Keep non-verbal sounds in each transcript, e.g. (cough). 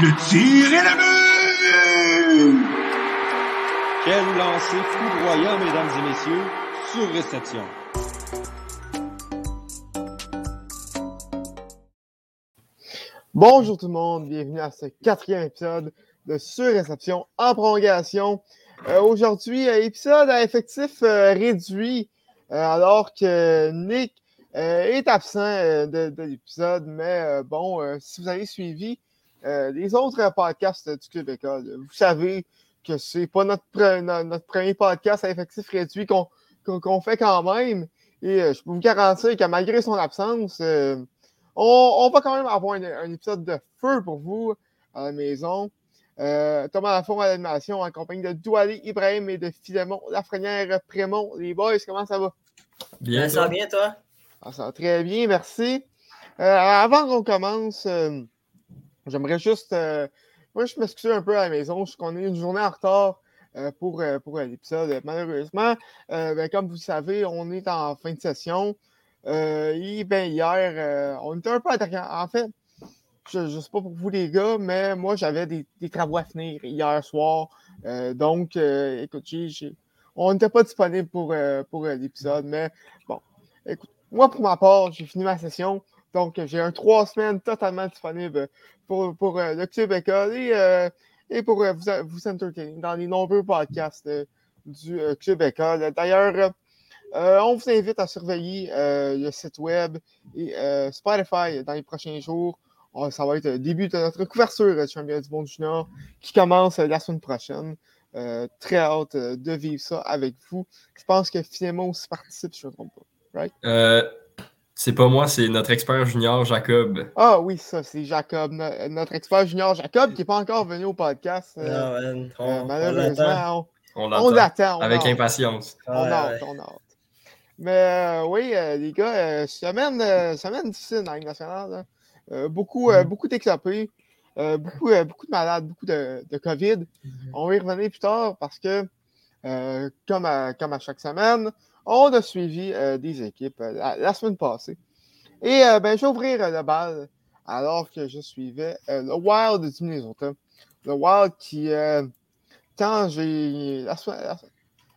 Le tir est le but! Quel lancer foudroyant, mesdames et messieurs, sur réception. Bonjour tout le monde, bienvenue à ce quatrième épisode de Surréception en prolongation. Euh, Aujourd'hui, euh, épisode à effectif euh, réduit, euh, alors que Nick euh, est absent euh, de, de l'épisode, mais euh, bon, euh, si vous avez suivi euh, les autres podcasts du Club École, vous savez que c'est pas notre, pre- notre premier podcast à effectif réduit qu'on fait quand même. Et euh, je peux vous garantir que malgré son absence, euh, on, on va quand même avoir un, un épisode de feu pour vous à la maison. Euh, Thomas Lafont à l'animation en compagnie de Douali Ibrahim et de Philemon Lafrenière Prémont. Les boys, comment ça va? Bien, ça va bien, toi? Ah, ça va très bien, merci. Euh, avant qu'on commence, euh, j'aimerais juste. euh, moi, je m'excuse un peu à la maison. Je sais qu'on est une journée en retard euh, pour, euh, pour l'épisode. Malheureusement, ben, comme vous le savez, on est en fin de session. Et ben, hier, on était un peu attaquant. En fait, je ne sais pas pour vous les gars, mais moi, j'avais des, travaux à finir hier soir. Donc, euh, on n'était pas disponible pour, pour l'épisode, mais bon, écoute, moi, pour ma part, j'ai fini ma session. Donc, j'ai un trois semaines totalement disponible pour, euh, le Club École et, euh, pour euh, vous, vous entertainer dans les nombreux podcasts du Club École. D'ailleurs, on vous invite à surveiller le site web et Spotify dans les prochains jours. On- ça va être le début de notre couverture de Championnat du Monde Junior qui commence la semaine prochaine. Très hâte de vivre ça avec vous. Je pense que finalement aussi participe, je ne me trompe pas. Euh, c'est pas moi, c'est notre expert junior, Jacob. Ah oui, ça, c'est Jacob, no- notre expert junior Jacob, qui n'est pas encore venu au podcast. euh, Ah, Non, man, on- euh, malheureusement, On on, l'attend. on l'attend. on Avec hâte, impatience. On Ouais, hâte, ouais. on hâte. Mais euh, oui, euh, les gars, euh, semaine, euh, semaine difficile dans la Ligue nationale. hein. Euh, beaucoup euh, beaucoup euh, beaucoup, euh, beaucoup de malades, beaucoup de, de COVID. On va y revenir plus tard parce que, euh, comme, à, comme à chaque semaine, on a suivi euh, des équipes euh, la, semaine passée. Et euh, ben, je vais ouvrir le bal alors que je suivais le Wild du Minnesota. Le Wild qui, quand j'ai. La, se- la-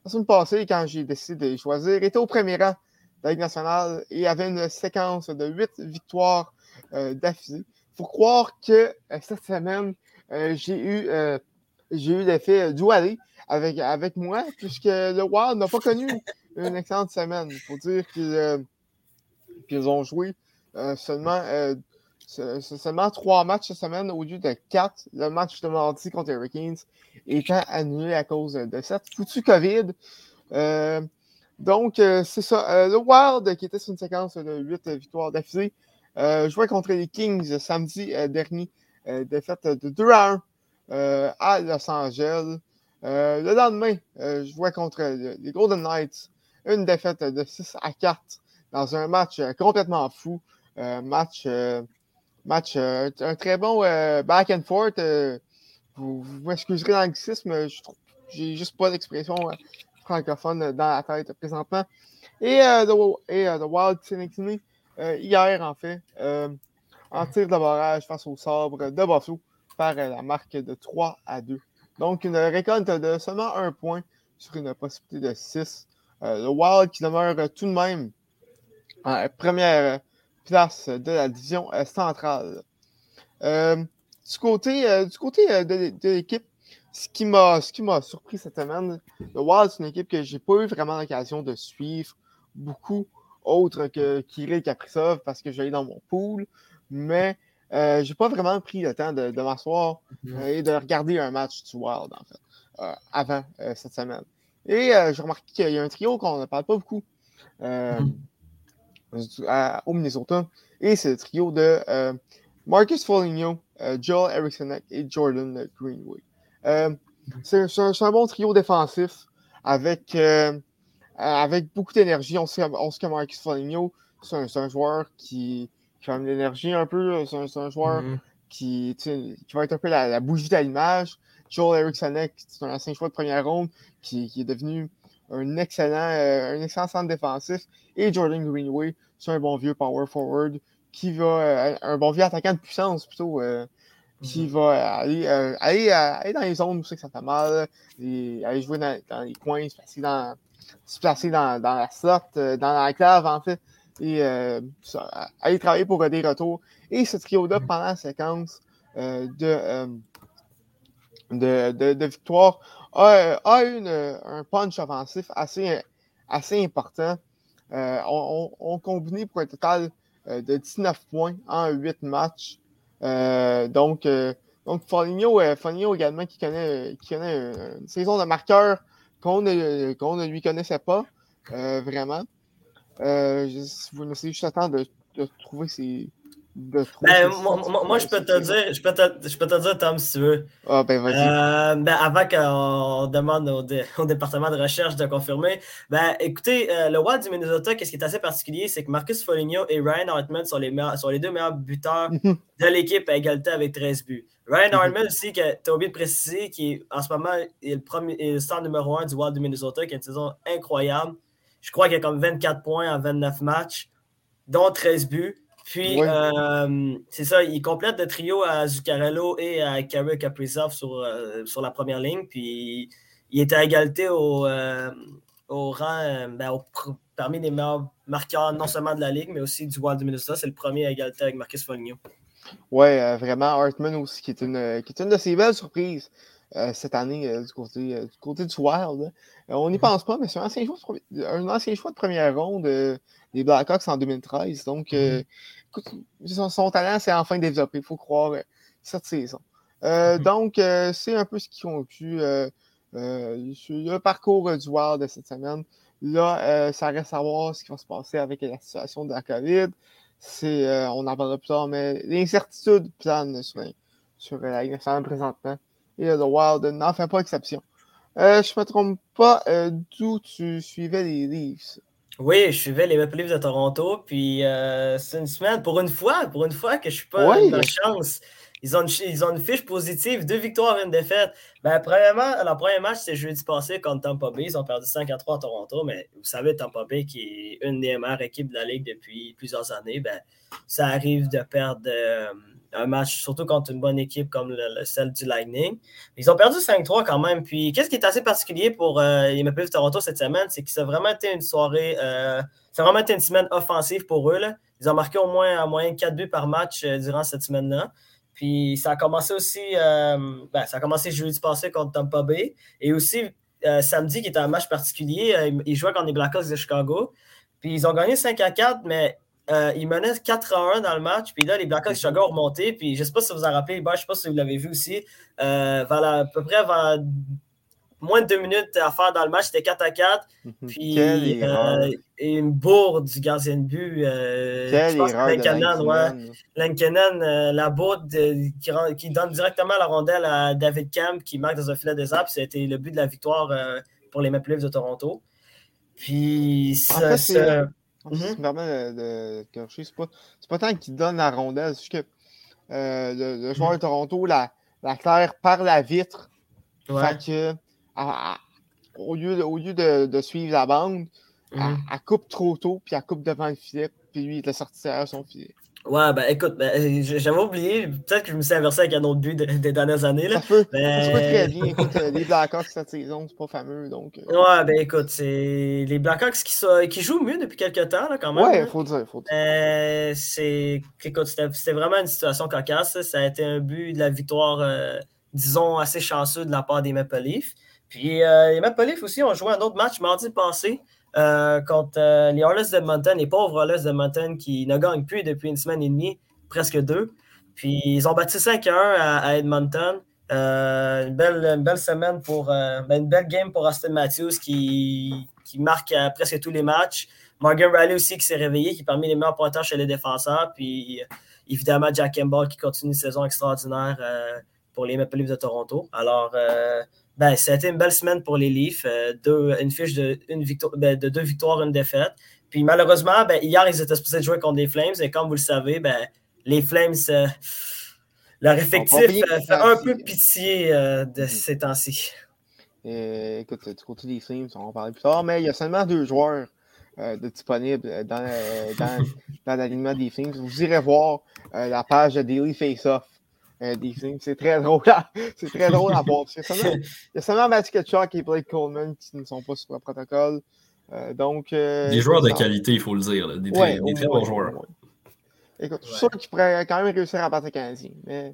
la semaine passée, quand j'ai décidé de choisir, était au premier rang de la Ligue nationale et avait une séquence de huit victoires euh, d'affilée. Il faut croire que cette semaine, j'ai eu, j'ai eu l'effet doualé avec, avec moi, puisque le Wild n'a pas connu une excellente semaine. Il faut dire qu'ils euh, ont joué euh, seulement, euh, se- se- seulement trois matchs cette semaine au lieu de quatre. Le match de mardi contre les Hurricanes étant annulé à cause de cette foutue COVID. Donc, c'est ça. Le Wild, qui était sur une séquence de huit victoires d'affilée, jouait contre les Kings samedi dernier, défaite de 2 à 1 euh, à Los Angeles. Le lendemain, je jouais contre le- les Golden Knights, une défaite de 6 à 4 dans un match euh, complètement fou. Euh, match, euh, match euh, un très bon back and forth. vous m'excuserez l'anglicisme, je j'ai juste pas d'expression francophone dans la tête présentement. Et, the, et The Wild hier, en fait, en tir de barrage face au sabre de Buffalo par la marque de 3 à 2. Donc, une récolte de seulement un point sur une possibilité de 6. Euh, le Wild qui demeure euh, tout de même en première place de la division euh, centrale. Euh, du côté, euh, du côté euh, de, de l'équipe, ce qui m'a ce qui m'a surpris cette semaine, le Wild, c'est une équipe que j'ai pas eu vraiment l'occasion de suivre beaucoup autre que Kirill Kaprizov parce que j'allais dans mon pool, mais euh, j'ai pas vraiment pris le temps de, de m'asseoir euh, et de regarder un match du Wild, en fait, euh, avant euh, cette semaine. Et euh, j'ai remarqué qu'il y a un trio qu'on ne parle pas beaucoup euh, à- au Minnesota, et c'est le trio de euh, Marcus Foligno, euh, Joel Eriksson et Jordan Greenway. C'est un, bon trio défensif avec, avec beaucoup d'énergie. On sait, on sait que Marcus Foligno, c'est un, joueur qui, qui a de l'énergie un peu. C'est un, joueur Mhm. qui, qui va être un peu la, la bougie de l'image. Joel Eriksson, c'est un ancien choix de première ronde qui, qui est devenu un excellent, euh, un excellent centre défensif. Et Jordan Greenway, c'est un bon vieux power forward qui va, euh, un bon vieux attaquant de puissance plutôt, euh, Puis il va aller, aller, aller dans les zones où c'est que ça fait mal, et aller jouer dans, dans les coins, se placer dans, se placer dans, dans la slot, dans la clave en fait, et ça, aller travailler pour des retours. Et ce trio-là, pendant la séquence de, de, victoire, a, a une, un punch offensif assez, assez important. Euh, on, on, combiné pour un total euh, de 19 points en 8 matchs. Euh, donc, euh, donc également qui connaît, qui connaît une, saison de marqueur qu'on ne, ne lui connaissait pas, vraiment. Vous me juste le temps de, de trouver ses. De Ben, moi, moi, moi, je peux te dire, je peux te, je peux te dire, Tom, si tu veux. Ah, ben vas-y. Euh, ben, avant qu'on demande au, dé- au département de recherche de confirmer, ben, écoutez, euh, le Wild du Minnesota, qu'est-ce qui est assez particulier, c'est que Marcus Foligno et Ryan Hartman sont les, meilleurs- sont les deux meilleurs buteurs (laughs) de l'équipe à égalité avec 13 buts. Ryan Hartman aussi, que tu as oublié de préciser, qui est, en ce moment est le, premier, est le star numéro 1 du Wild du Minnesota, qui a une saison incroyable. Je crois qu'il a comme 24 points en 29 matchs, dont 13 buts. Puis, euh, c'est ça, il complète le trio à Zuccarello et à Kirill Kaprizov sur, euh, sur la première ligne. Puis, il était à égalité au, euh, au rang, ben, au parmi les meilleurs marqueurs, non seulement de la Ligue, mais aussi du Wild du Minnesota. C'est le premier à égalité avec Marcus Foligno. Euh, vraiment, Hartman aussi, qui est une, qui est une de ses belles surprises cette année du, côté, du côté du Wild. Euh, on n'y pense pas, mais c'est un ancien choix de, premi- un ancien choix de première ronde des Blackhawks en 2013. Donc, euh, écoute, son, son talent s'est enfin développé, il faut croire, euh, cette saison. Euh, Mhm. Donc, euh, c'est un peu ce qui conclut sur le parcours du Wild de cette semaine. Là, ça reste à voir ce qui va se passer avec la situation de la COVID. C'est, on en parlera plus tard, mais l'incertitude plane sur, sur la nationale présentement. Et le Wild n'en fait pas exception. Je ne me trompe pas, d'où tu suivais les Leafs. Oui, je suivais les Maple Leafs de Toronto, puis euh, c'est une semaine, pour une fois, pour une fois que je suis pas Oui. de chance. Ils ont, une, ils ont une fiche positive, deux victoires et une défaite. Ben, premièrement, leur premier match, c'est jeudi passé contre Tampa Bay. Ils ont perdu 5 à 3 à Toronto, mais vous savez, Tampa Bay, qui est une des meilleures équipes de la Ligue depuis plusieurs années, ben, ça arrive de perdre euh, un match, surtout contre une bonne équipe comme le- le- celle du Lightning. Ils ont perdu 5-3 quand même. Puis, qu'est-ce qui est assez particulier pour euh, les Maple de Toronto cette semaine, c'est que ça a vraiment été une soirée, euh, ça a vraiment été une semaine offensive pour eux. là. Ils ont marqué au moins en moyenne 4 buts par match euh, durant cette semaine-là. Puis, ça a commencé aussi, euh, ben, ça a commencé jeudi passé contre Tampa Bay. Et aussi, samedi, qui était un match particulier, ils jouaient contre les Blackhawks de Chicago. Puis, ils ont gagné 5 à 4, mais euh, ils menaient 4 à 1 dans le match. Puis là, les Blackhawks de Chicago ont remonté. Puis, je ne sais pas si vous en rappelez, ben, je ne sais pas si vous l'avez vu aussi. Euh, vers la- à peu près vers moins de deux minutes à faire dans le match, c'était 4 à 4. Puis Quelle erreur. euh, une bourde du gardien de but. je pense ouais. La bourde de- qui, rend- qui donne directement la rondelle à David Camp qui marque dans un filet des arbres. C'était le but de la victoire pour les Maple Leafs de Toronto. Puis En ça, fait, En Mhm. fait, si tu me permets de, corriger, c'est pas, tant qu'il donne la rondelle, c'est juste que euh, le, le joueur de Toronto la, la claire par la vitre. ouais. Fait que, à- à- au lieu, de, au lieu de, de suivre la bande, elle, Mhm. elle coupe trop tôt, puis elle coupe devant le filet, puis lui, il est sorti derrière son filet. Ouais, ben écoute, ben, j'avais oublié. Peut-être que je me suis inversé avec un autre but de- des dernières années. Là. Ça peut, Mais- peut très bien. Écoute, euh, les Blackhawks cette saison, c'est pas fameux, donc... euh, Ouais, ben écoute, c'est les Blackhawks qui, sont- qui jouent mieux depuis quelques temps, là, quand même. ouais, là. faut dire, faut dire. Euh, c'est écoute, c'était c'était vraiment une situation cocasse. Ça, Ça a été un but de la victoire, euh, disons, assez chanceux de la part des Maple Leafs. Puis euh, les Maple Leafs aussi ont joué un autre match mardi passé euh, contre euh, les Oilers de Edmonton, les pauvres Oilers de Edmonton qui ne gagnent plus depuis une semaine et demie, presque deux. Puis ils ont battu 5-1 à, à Edmonton. Euh, une, belle, semaine pour ben, une belle game pour Austin Matthews qui, marque presque tous les matchs. Morgan Riley aussi qui s'est réveillé, qui est parmi les meilleurs pointeurs chez les défenseurs. Puis évidemment, Jack Campbell qui continue une saison extraordinaire pour les Maple Leafs de Toronto. Alors, euh, ben, ça a été une belle semaine pour les Leafs. euh, deux, une fiche de, une victoire, ben, de deux victoires, une défaite. Puis malheureusement, ben, hier, ils étaient supposés jouer contre les Flames. Et comme vous le savez, ben, les Flames, euh, leur effectif fait un peu pitié de Mhm. ces temps-ci. Écoute, du côté des Flames, on va en parler plus tard, mais il y a seulement deux joueurs euh, de disponibles euh, dans, euh, dans, (laughs) dans l'alignement des Flames. Vous irez voir euh, la page de Daily Face-Off euh, des films. C'est très drôle. à- (laughs) C'est très drôle à voir. Il y a seulement, (laughs) Matthew Ketchuk et Blake Coleman qui ne sont pas sur le protocole. Euh, donc, euh, Des joueurs de ça- qualité, il faut le dire. là. Des, Ouais, très, des bons joueurs. Écoute, je suis sûr qu'ils pourraient quand même réussir à battre le Canadien. Mais,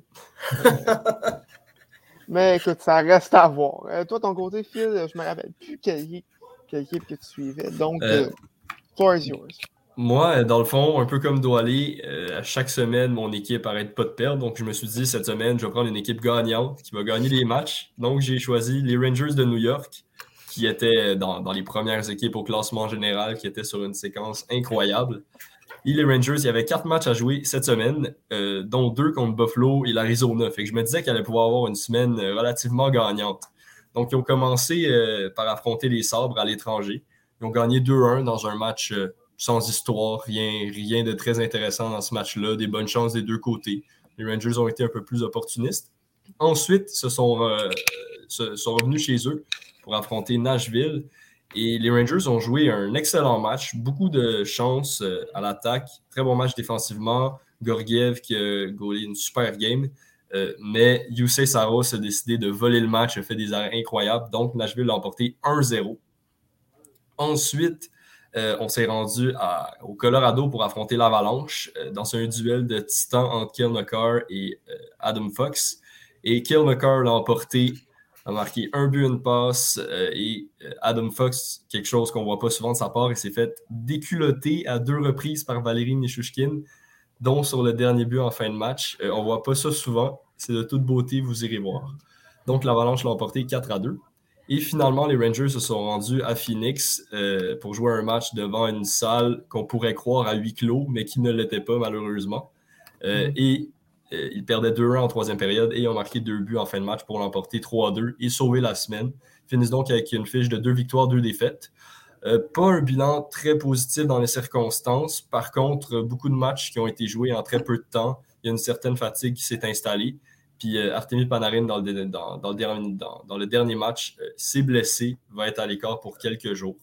euh, (laughs) mais écoute, ça reste à voir. Euh, toi, ton côté, Phil, je me rappelle plus quelle, équipe- quelle équipe que tu suivais. Donc, Euh, euh, floor is yours. Moi, euh, dans le fond, un peu comme Doualé, euh, à chaque semaine, mon équipe arrête pas de perdre. Donc, je me suis dit, cette semaine, je vais prendre une équipe gagnante qui va gagner les matchs. Donc, j'ai choisi les Rangers de New York, qui étaient dans, dans les premières équipes au classement général, qui étaient sur une séquence incroyable. Et les Rangers, il y avait quatre matchs à jouer cette semaine, euh, dont deux contre Buffalo et l'Arizona. Fait que je me disais qu'elle allait pouvoir avoir une semaine euh, relativement gagnante. Donc, ils ont commencé par affronter les Sabres à l'étranger. Ils ont gagné 2-1 dans un match sans histoire, rien, rien de très intéressant dans ce match-là, des bonnes chances des deux côtés. Les Rangers ont été un peu plus opportunistes. Ensuite, se sont, euh, se- sont revenus chez eux pour affronter Nashville. Et les Rangers ont joué un excellent match, beaucoup de chance euh, à l'attaque, très bon match défensivement. Gorgiev qui a gaulé une super game. Euh, mais Yusei Saros a décidé de voler le match, a fait des arrêts incroyables. Donc, Nashville l'a emporté 1-0. Ensuite, euh, on s'est rendu au Colorado pour affronter l'Avalanche euh, dans un duel de titans entre Kill et euh, Adam Fox. Et Kill l'a emporté, a marqué un but, une passe. et Adam Fox, quelque chose qu'on voit pas souvent de sa part, il s'est fait déculoter à deux reprises par Valérie Nishushkin, dont sur le dernier but en fin de match. On voit pas ça souvent. C'est de toute beauté, vous irez voir. Donc l'Avalanche l'a emporté 4 à 2. Et finalement, les Rangers se sont rendus à Phoenix euh, pour jouer un match devant une salle qu'on pourrait croire à huis clos, mais qui ne l'était pas malheureusement. Euh, Et euh, ils perdaient 2-1 en troisième période et ont marqué deux buts en fin de match pour l'emporter 3-2 et sauver la semaine. Ils finissent donc avec une fiche de deux victoires, deux défaites. Pas un bilan très positif dans les circonstances. Par contre, beaucoup de matchs qui ont été joués en très peu de temps. Il y a une certaine fatigue qui s'est installée. Puis euh, Artemis Panarin, dans le, dernier, dans, le dernier match, euh, s'est blessé, va être à l'écart pour quelques jours.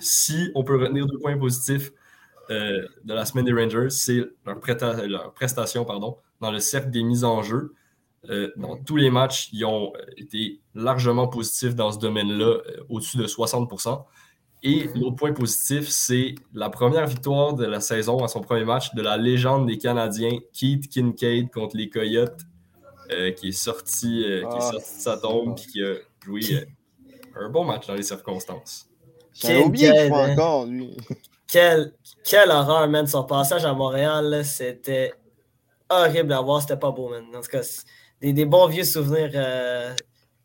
Si on peut retenir deux points positifs euh, de la semaine des Rangers, c'est leur, leur prestation pardon, dans le cercle des mises en jeu. Euh, dans tous les matchs, ils ont euh, été largement positifs dans ce domaine-là, au-dessus de 60%. Et l'autre point positif, c'est la première victoire de la saison à son premier match de la légende des Canadiens, Keith Kincaid contre les Coyotes, euh, qui est sorti, euh, qui est Ah, sorti de sa tombe et qui a joué euh, un bon match dans les circonstances. J'avais oublié joue hein. encore, lui. Quelle, quelle horreur, man. Son passage à Montréal, c'était horrible à voir. C'était pas beau, man. En tout cas, des, des bons vieux souvenirs euh,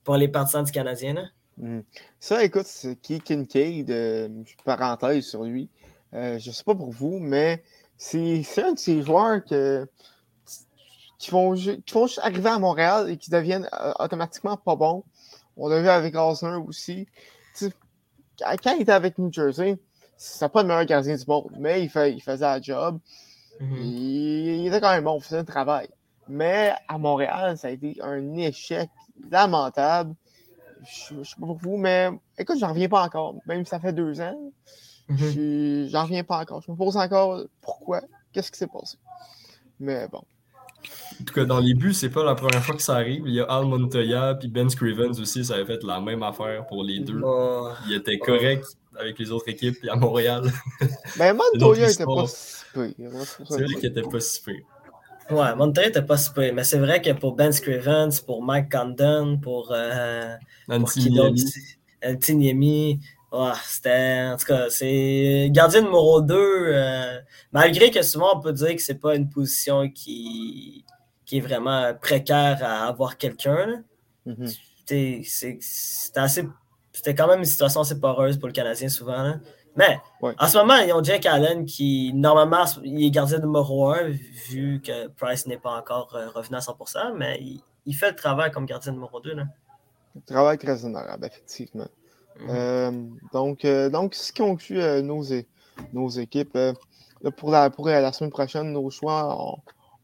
pour les partisans du Canadien. Là. Hmm. Ça, écoute, c'est qui Kincaid, euh, parenthèse sur lui. Euh, je sais pas pour vous, mais c'est c'est un de ces joueurs que, qui, vont, ju- qui vont juste arriver à Montréal et qui deviennent euh, automatiquement pas bons. On l'a vu avec Osner aussi. Quand il était avec New Jersey, c'était pas le meilleur gardien du monde, mais il, fait, il faisait la job. Mhm. Il, il était quand même bon, il faisait le travail. Mais à Montréal, ça a été un échec lamentable. Je, je sais pas pour vous, mais écoute, j'en reviens pas encore. Même si ça fait deux ans, Mhm. je- j'en reviens pas encore. Je me pose encore pourquoi, qu'est-ce qui s'est passé. Mais bon. En tout cas, dans les buts, c'est pas la première fois que ça arrive. Il y a Al Montoya puis Ben Scrivens aussi, ça avait fait la même affaire pour les deux. Oh. Il était correct avec les autres équipes puis à Montréal. (laughs) Ben, une autre Montoya était pas si pire. C'est je qu'il était pas si pire. Ouais, Montréal était pas super, mais c'est vrai que pour Ben Scrivens, pour Mike Condon, pour, euh, pour Nancy ouais, c'était. En tout cas, c'est gardien numéro 2. malgré que souvent on peut dire que c'est pas une position qui, qui est vraiment précaire à avoir quelqu'un. Mhm. C'est- C'était assez. C'était quand même une situation assez poreuse pour le Canadien souvent. là. Mais Ouais. en ce moment, ils ont Jake Allen qui, normalement, il est gardien numéro 1, vu que Price n'est pas encore euh, revenu à 100%, mais il, il fait le travail comme gardien numéro 2. Là. Travail très honorable, effectivement. Mhm. Euh, donc, euh, donc, ce qui conclut euh, nos, équipes. là, pour, la, pour la semaine prochaine, nos choix, on,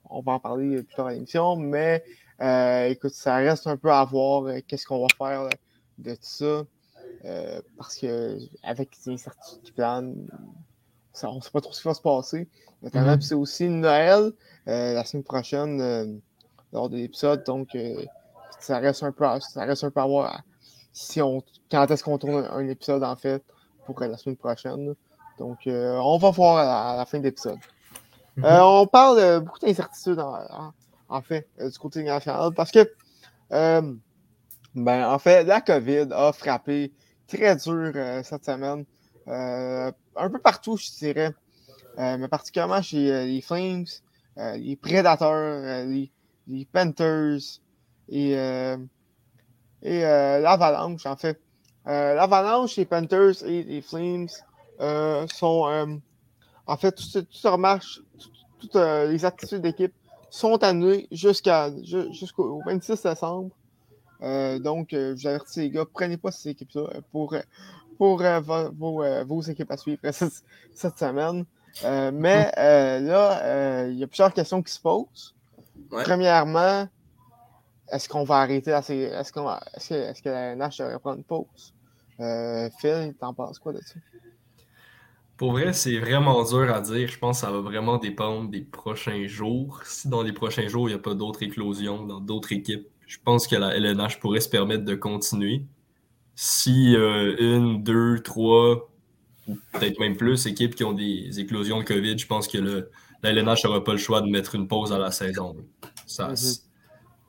on va en parler plus tard à l'émission, mais euh, écoute, ça reste un peu à voir euh, qu'est-ce qu'on va faire là, de tout ça. euh, parce que avec les incertitudes qui planent, ça- on ne sait pas trop ce qui va se passer. Notamment, puis c'est aussi Noël. la semaine prochaine, lors de l'épisode. Donc, ça reste un peu à, ça reste un peu à voir si on, quand est-ce qu'on tourne un, un épisode, en fait, pour euh, la semaine prochaine. Donc, euh, on va voir à la, à la fin de l'épisode. Mhm. Euh, on parle de beaucoup d'incertitudes, en, en- en fait, euh, du côté national, parce que, euh, ben, en fait, la COVID a frappé très dur euh, cette semaine. Euh, un peu partout, je dirais. Euh, mais particulièrement chez euh, les Flames, euh, les Predators, euh, les, les Panthers et, euh, et euh, l'Avalanche, en fait. Euh, L'Avalanche, les Panthers et les Flames euh, sont. en fait, tout, ce- tout se remarche, tout- toutes les activités d'équipe sont annulées jusqu'à jusqu'au 26 décembre. Euh, donc, euh, je vous avertis, les gars, prenez pas ces équipes-là pour, pour euh, vo- vos, vos équipes à suivre (laughs) cette, cette semaine. Mais là, il y a plusieurs questions qui se posent. Ouais. Premièrement, est-ce qu'on va arrêter la sé- Est-ce qu'on est-ce que, est-ce que la NH devrait prendre une pause? Euh, Phil, t'en penses quoi de ça? Pour vrai, c'est vraiment dur à dire. Je pense que ça va vraiment dépendre des prochains jours. Si dans les prochains jours, il n'y a pas d'autres éclosions dans d'autres équipes, je pense que la LNH pourrait se permettre de continuer. Si euh, une, deux, trois, ou peut-être même plus équipes qui ont des éclosions de COVID, je pense que le, la LNH n'aura pas le choix de mettre une pause à la saison. Ça, Mhm. c'est-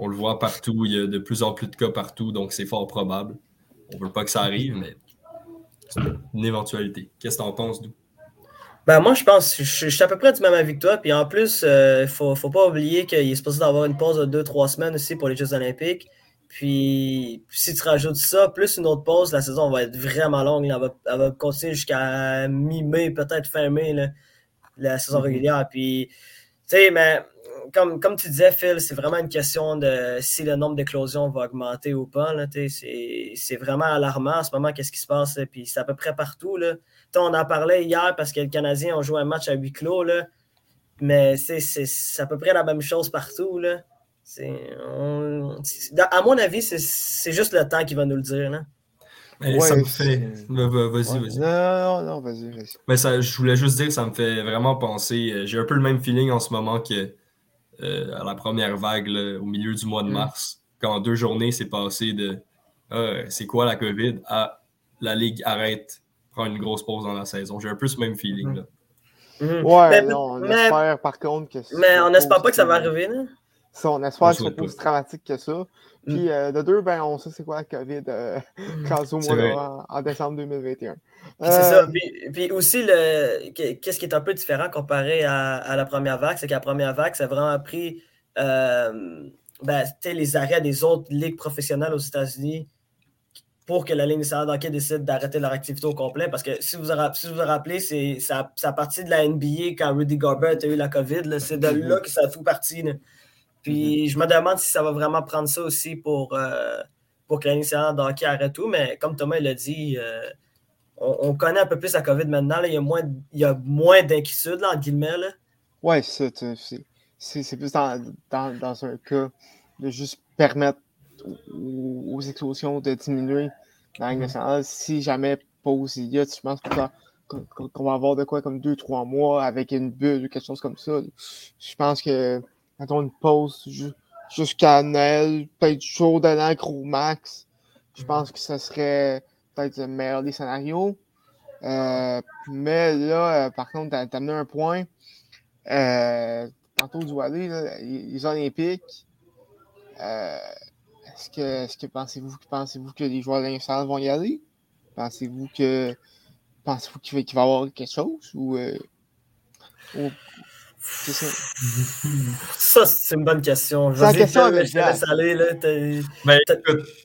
On le voit partout, il y a de plus en plus de cas partout, donc c'est fort probable. On veut pas que ça arrive, mais c'est une éventualité. Qu'est-ce que tu en penses, Dou? Ben, moi, je pense, je, je suis à peu près du même avec toi. Puis en plus, il faut, faut pas oublier qu'il est supposé d'avoir une pause de 2-3 semaines aussi pour les Jeux Olympiques. Puis si tu rajoutes ça, plus une autre pause, la saison va être vraiment longue. Elle, va, elle va continuer jusqu'à mi-mai, peut-être fin mai, là, la saison Mhm. régulière. Puis, tu sais, mais comme, comme tu disais, Phil, c'est vraiment une question de si le nombre d'éclosions va augmenter ou pas. C'est c'est vraiment alarmant en ce moment, qu'est-ce qui se passe. là. Puis c'est à peu près partout. Là. On en parlait hier parce que le Canadien ont joué un match à huis clos, là. mais c'est à peu près la même chose partout. Là. C'est- on- c'est- dans- à mon avis, c'est- c'est juste le temps qui va nous le dire. Là. Mais Ouais, ça me fait. Va- va- Vas-y, Ouais. vas-y. Non, non, non, vas-y, vas-y. Mais ça, je voulais juste dire, ça me fait vraiment penser. euh, J'ai un peu le même feeling en ce moment que euh, à la première vague, là, au milieu du mois de Mm. mars, quand deux journées, c'est passé de Ah, c'est quoi la COVID à la Ligue arrête, prend une grosse pause dans la saison. J'ai un peu ce même feeling. Là. Mhm. Ouais, Mais- non, on mais- espère par contre que Mais on n'espère pas que ça va arriver. Là. Ça, on espère On que ce soit souhaite pas pas. aussi dramatique que ça. Mm. Puis euh, de deux, ben, on sait c'est quoi la COVID euh, au mois vrai. en, en décembre 2021. Puis c'est ça. Euh, Puis, puis aussi, qu'est-ce qui est un peu différent comparé à, à la première vague, c'est qu'à la première vague, ça a vraiment pris euh, ben, les arrêts des autres ligues professionnelles aux États-Unis pour que la Ligue nationale d'hockey décide d'arrêter leur activité au complet. Parce que si vous vous, ra- si vous vous rappelez, c'est ça, ça a parti de la NBA quand Rudy Gobert a eu la COVID. là. C'est de là que ça a tout parti. là. Puis je me demande si ça va vraiment prendre ça aussi pour, euh, pour que nationale de hockey arrête tout. Mais comme Thomas l'a dit, euh, on, on connaît un peu plus la COVID maintenant. là. Il y a moins, il y a moins d'inquiétude, entre guillemets. Ouais, c'est plus dans, dans, dans un cas de juste permettre aux, aux explosions de diminuer dans la Ligue Mhm. nationale. Si jamais pause il y a, je pense que ça- qu'on va avoir de quoi comme deux, trois mois avec une bulle ou quelque chose comme ça? Je pense que mettons une pause ju- jusqu'à Noël, peut-être jour de l'an, max. Je pense que ce serait peut-être le meilleur des scénarios. Euh, mais là, euh, par contre, t'as amené un point. Euh, tantôt, Doualé, là, les, Olympiques. est-ce que, est-ce que pensez-vous, pensez-vous que les joueurs de vont y aller? Pensez-vous que pensez-vous qu'il va, y avoir quelque chose? Ça. C'est une bonne question. C'est question je laisse aller. Là. Ben,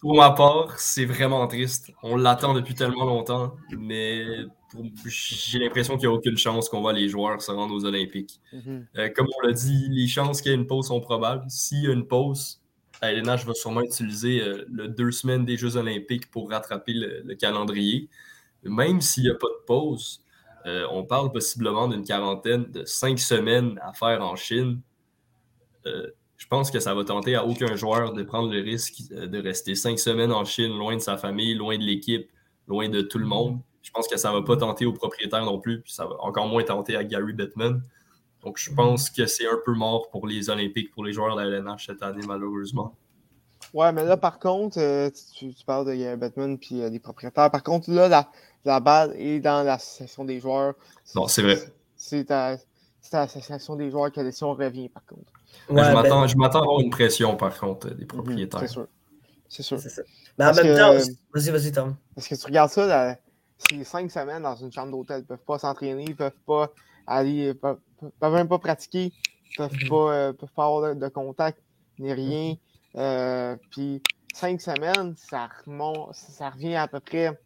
pour ma part, c'est vraiment triste. On l'attend depuis tellement longtemps, mais pour- j'ai l'impression qu'il n'y a aucune chance qu'on voit les joueurs se rendre aux Olympiques. Mhm. Euh, comme on l'a dit, les chances qu'il y ait une pause sont probables. S'il y a une pause, LNH va sûrement utiliser euh, le deux semaines des Jeux Olympiques pour rattraper le, le calendrier. Même s'il n'y a pas de pause, euh, on parle possiblement d'une quarantaine de cinq semaines à faire en Chine. Euh, je pense que ça va tenter à aucun joueur de prendre le risque euh, de rester cinq semaines en Chine, loin de sa famille, loin de l'équipe, loin de tout le monde. Je pense que ça ne va pas tenter aux propriétaires non plus, puis ça va encore moins tenter à Gary Bettman. Donc, je pense que c'est un peu mort pour les Olympiques, pour les joueurs de la LNH cette année, malheureusement. Ouais, mais là, par contre, euh, tu, tu parles de Batman puis euh, des propriétaires. Par contre, là, la, la balle est dans l'association des joueurs. Non, c'est vrai. C'est à, l'association des joueurs que la décision revient, par contre. Mais Ouais, je ben, m'attends je m'attends à avoir une pression, par contre, des Mhm, propriétaires. C'est sûr. C'est sûr. ça. Mais en Parce même temps, vas-y, vas-y, Tom. Parce que tu regardes ça, là, c'est cinq semaines dans une chambre d'hôtel. Ils peuvent pas s'entraîner, ils peuvent pas aller, ils peuvent, peuvent même pas pratiquer, ils peuvent Mhm. pas, euh, peuvent pas avoir de, de contact, ni rien. Euh, puis cinq semaines, ça remonte, ça revient à peu près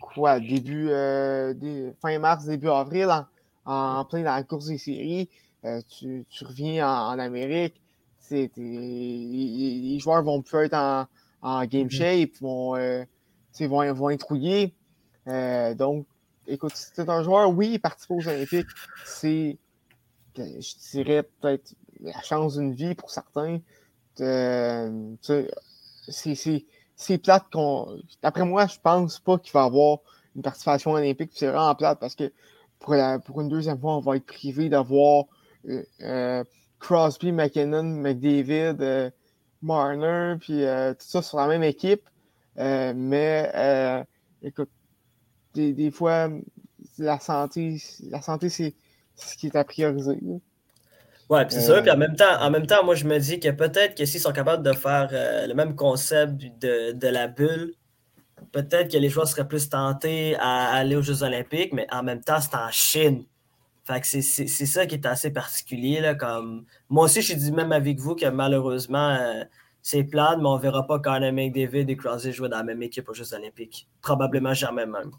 quoi, début, euh, fin mars, début avril, en, en plein dans la course des séries. Euh, tu, tu reviens en, en Amérique, t'es- les, joueurs vont plus être en, en game Mhm. shape, vont, tu vont, vont être rouillés. Donc, écoute, si c'est un joueur, oui, participer aux Olympiques, c'est, je dirais, peut-être la chance d'une vie pour certains. Euh, c'est- plate qu'on. D'après moi, je pense pas qu'il va avoir une participation olympique. C'est vraiment plate parce que pour, la- pour une deuxième fois, on va être privé d'avoir euh, euh, Crosby, McKinnon, McDavid, Marner, puis tout ça sur la même équipe. Mais écoute, des, des fois, la santé, la santé, c'est ce qui est à prioriser. Ouais, puis c'est Euh, ça. Puis en même temps, en même temps, moi je me dis que peut-être que s'ils sont capables de faire euh, le même concept de, de la bulle, peut-être que les joueurs seraient plus tentés à aller aux Jeux Olympiques, mais en même temps, c'est en Chine. Fait que c'est- c'est c'est ça qui est assez particulier. Là, comme... Moi aussi, je suis dit même avec vous que malheureusement, euh, c'est plate, mais on verra pas Connor McDavid et Crosby jouer dans la même équipe aux Jeux Olympiques. Probablement jamais même.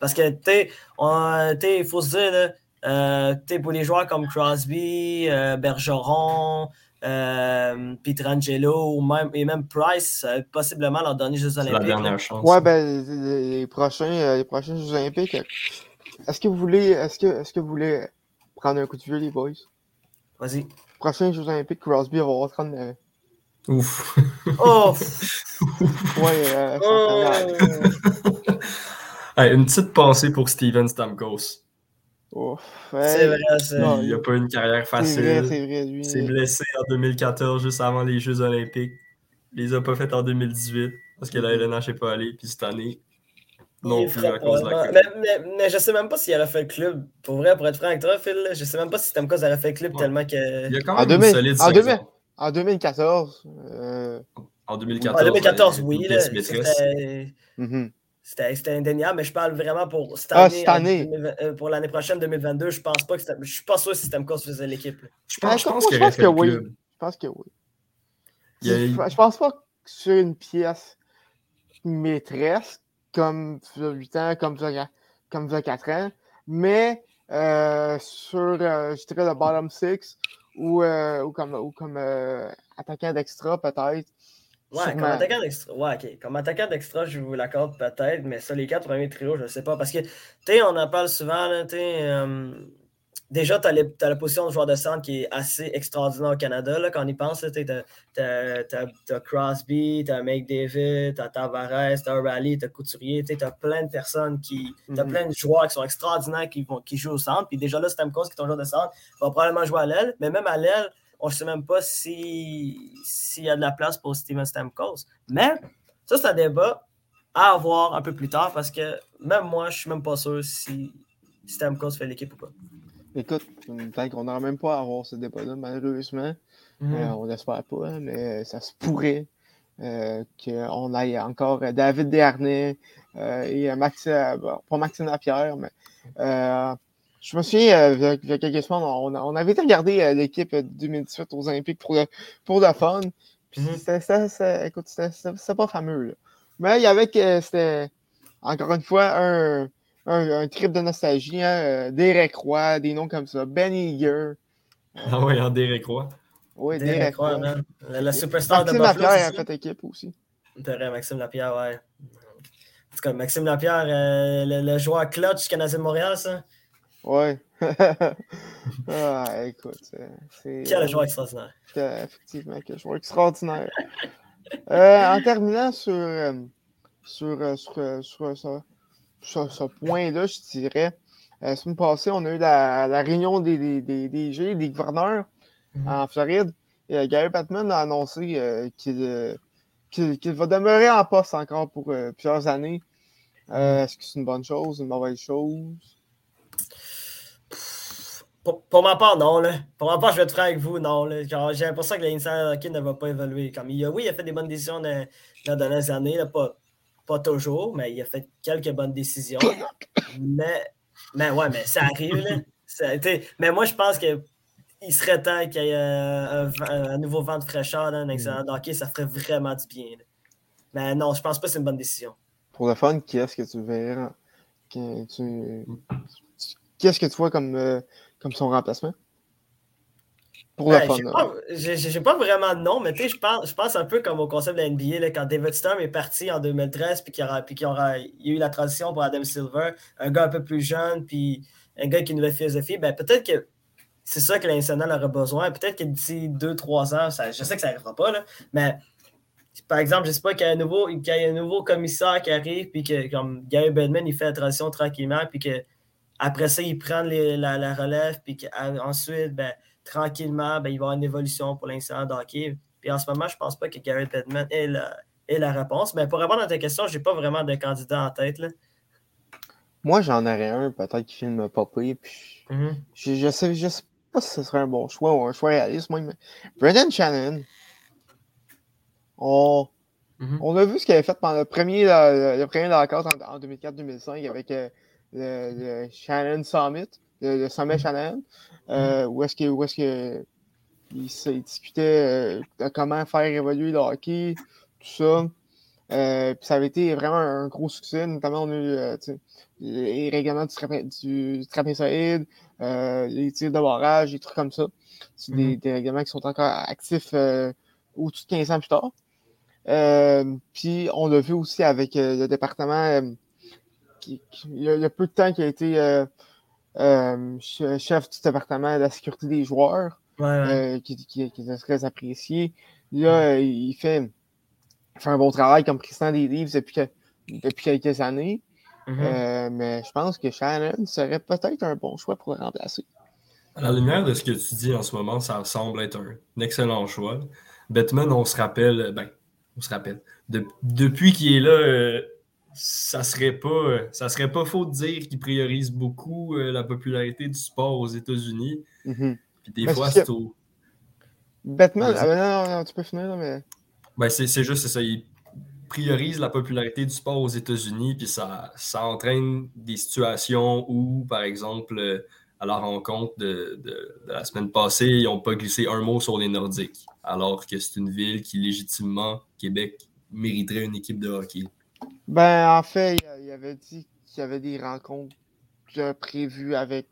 Parce que, tu sais, on- tu sais, il faut se dire, euh, pour les joueurs comme Crosby, euh, Bergeron, euh, Pietrangelo ou même, et même Price, euh, possiblement leur dernier Jeux C'est la Olympiques. là. dernière chance. Ouais, ben, les les prochains, les prochains Jeux Olympiques, est-ce que vous voulez, est-ce que, est-ce que vous voulez prendre un coup de vieux, les boys? Vas-y. Prochains Jeux Olympiques, Crosby va avoir 39 ans. Ouf. Oh! (laughs) Ouais, euh, oh! (laughs) Hey, une petite pensée pour Steven Stamkos. Ouf. C'est vrai, ça. Non, Il n'a pas une carrière C'est vrai, facile. c'est vrai, lui. Il s'est blessé en 2014, juste avant les Jeux Olympiques. Il les a pas fait en 2018 parce que la LNH n'est pas allée. Puis cette année, non Il plus à cause de la mais, mais, mais je sais même pas s'il aurait fait le club. Pour vrai, pour être franc avec toi, Phil, je sais même pas si Stamkos aurait fait le club Ouais. tellement que. Il y a quand En même 2000 une solide en saison. 2000. En 2014, euh, En 2014, En 2014, ben, oui, là. C'était indéniable, mais je parle vraiment pour cette Ah, année. cette en année. 2020, euh, pour l'année prochaine, 2022, je pense pas que je suis pas sûr si Stamkos faisait l'équipe. Je pense, je Ouais, pense je pense que oui. je pense que oui. Il y a- Je, je pense pas que sur une pièce maîtresse, comme a 8 ans, comme a, comme il y a 4 ans, mais euh, sur, euh, je dirais, le bottom 6 ou, euh, ou comme, ou comme euh, attaquant d'extra, peut-être. Ouais, comme attaquant d'extra. Ouais. Comme attaquant d'extra, je vous l'accorde peut-être, mais ça, les quatre premiers trios, je sais pas. Parce que, tu sais, on en parle souvent, là, euh, déjà, tu as, la position de joueur de centre qui est assez extraordinaire au Canada, là, quand on y pense. Tu as, Crosby, tu as McDavid, tu as Tavares, tu as Raleigh, tu as Couturier, tu as plein de personnes qui. Tu as Mhm. plein de joueurs qui sont extraordinaires qui, vont, qui jouent au centre. Puis déjà là, Stamkos, qui est ton joueur de centre, va probablement jouer à l'aile. Mais même à l'aile, on ne sait même pas si- s'il y a de la place pour Steven Stamkos. Mais ça, c'est un débat à avoir un peu plus tard parce que même moi, je suis même pas sûr si Stamkos fait l'équipe ou pas. Écoute, peut-être qu'on n'aura même pas à avoir ce débat-là, malheureusement. Euh, on l'espère pas, hein, mais ça se pourrait euh, qu'on aille encore David Desharnais euh, et euh, Max, euh, pas Maxime Lapierre, mais je me souviens, euh, il y a- quelques semaines, on, a- on avait été regarder euh, l'équipe euh, 2018 aux Olympiques pour le, pour le fun. Puis Mhm. c'était- c'était- c'était- écoute, c'était pas fameux. là. Mais il y avait que c'était, encore une fois, un, un, un trip de nostalgie. Hein, euh, Derek Roy, des noms comme ça. Ben Eager. Ah ouais, en Derek Roy. Oui, Derek Roy, Roy. man. Le, le superstar de Maxime Lapierre a ça? fait équipe aussi. Vrai, Maxime Lapierre, ouais. En tout cas, Maxime Lapierre, euh, le, le joueur clutch du Canadien de Montréal, ça. Ouais. (laughs) ah, écoute, c'est-. Quel joueur extraordinaire. euh, Effectivement, quel joueur extraordinaire. Euh, en terminant sur, euh, sur, euh, sur, euh, sur, ce point-là, je dirais, la semaine passée, on a eu la, la réunion des, des, des, des G, des gouverneurs Mhm. en Floride. Et euh, Gary Batman a annoncé euh, qu'il euh, qu'il- qu'il va demeurer en poste encore pour euh, plusieurs années. Euh, Est-ce que c'est une bonne chose, une mauvaise chose? Pour, pour ma part, non. Là. Pour ma part, je vais être franc avec vous, non. là. Genre, J'ai l'impression que l'instant hockey ne va pas évoluer. Comme il a, oui, il a fait des bonnes décisions dans, dans les dernières années, là, pas, pas toujours, mais il a fait quelques bonnes décisions. mais, mais ouais, mais ça arrive. Là. Ça- mais moi, je pense que il serait temps qu'il y ait euh, un, nouveau vent de fraîcheur dans un excellent hockey. Ça ferait vraiment du bien. là. Mais non, je pense pas que c'est une bonne décision. Pour le fun, qui est-ce que tu verras? que tu- Qu'est-ce que tu vois comme, euh, comme son remplacement? Pour Ben, j'ai pas- pas vraiment de nom, mais tu sais, je pense, je pense un peu comme au concept de la NBA, là, quand David Stern est parti en 2013, puis qu'il y qu'il y, aura- il y a eu la transition pour Adam Silver, un gars un peu plus jeune, puis un gars qui a une nouvelle philosophie, ben peut-être que c'est ça que l'International aurait besoin. Peut-être que d'ici 2-3 ans, ça- je sais que ça n'arrivera pas, là, mais par exemple, je sais pas qu'il y a un nouveau, qu'il y a un nouveau commissaire qui arrive, puis que comme Gary Bettman, il fait la transition tranquillement, puis que après ça, il prend les- la, la relève, puis qu'ensuite, ben, tranquillement, ben, il va y avoir une évolution pour l'instant d'hockey. Puis en ce moment, je pense pas que Gary Bettman est la, la réponse. Mais pour répondre à ta question, j'ai pas vraiment de candidat en tête. Là. Moi, j'en aurais un, peut-être qui vient de me popper. Puis je, je, sais, je sais pas si ce serait un bon choix ou un choix réaliste. Moi, mais Brendan Shannon, on, Mhm. on a vu ce qu'il avait fait pendant le premier, le, le premier en, en 2004-2005 avec euh, le, le Shannon Summit, le, le sommet Shannon, euh, où est-ce que, où est-ce que il, se- il discutait euh, de comment faire évoluer le hockey, tout ça. Euh, puis ça avait été vraiment un gros succès, notamment on a eu euh, les règlements du du euh, les tirs de barrage, des trucs comme ça. C'est des, Mhm. des règlements qui sont encore actifs au-dessus de 15 ans plus tard. Puis on l'a vu aussi avec le département qui, qui- il, y a, il y a peu de temps qui a été euh, euh, che- chef du département de la sécurité des joueurs, Ouais, ouais. euh, qui, qui, qui est très apprécié. Là, il fait, il fait un bon travail comme président des Leafs depuis, que- depuis quelques années. Mhm. Euh, mais je pense que Shannon serait peut-être un bon choix pour le remplacer. À la lumière de ce que tu dis en ce moment, ça semble être un, excellent choix. Batman, on se rappelle, ben, on se rappelle, de- depuis qu'il est là, euh, ça serait pas, ça serait pas faux de dire qu'il priorise beaucoup euh, la popularité du sport aux États-Unis. Mhm. Puis des Mais fois, c'est- au. Batman, ah, non, non, non, tu peux finir, là, mais. Ben, c'est c'est juste c'est ça. Il priorise la popularité du sport aux États-Unis, puis ça, ça entraîne des situations où, par exemple, euh, à la rencontre de, de- de la semaine passée, ils n'ont pas glissé un mot sur les Nordiques, alors que c'est une ville qui, légitimement, Québec, mériterait une équipe de hockey. Ben, en fait, il, avait dit qu'il y avait des rencontres euh, prévues avec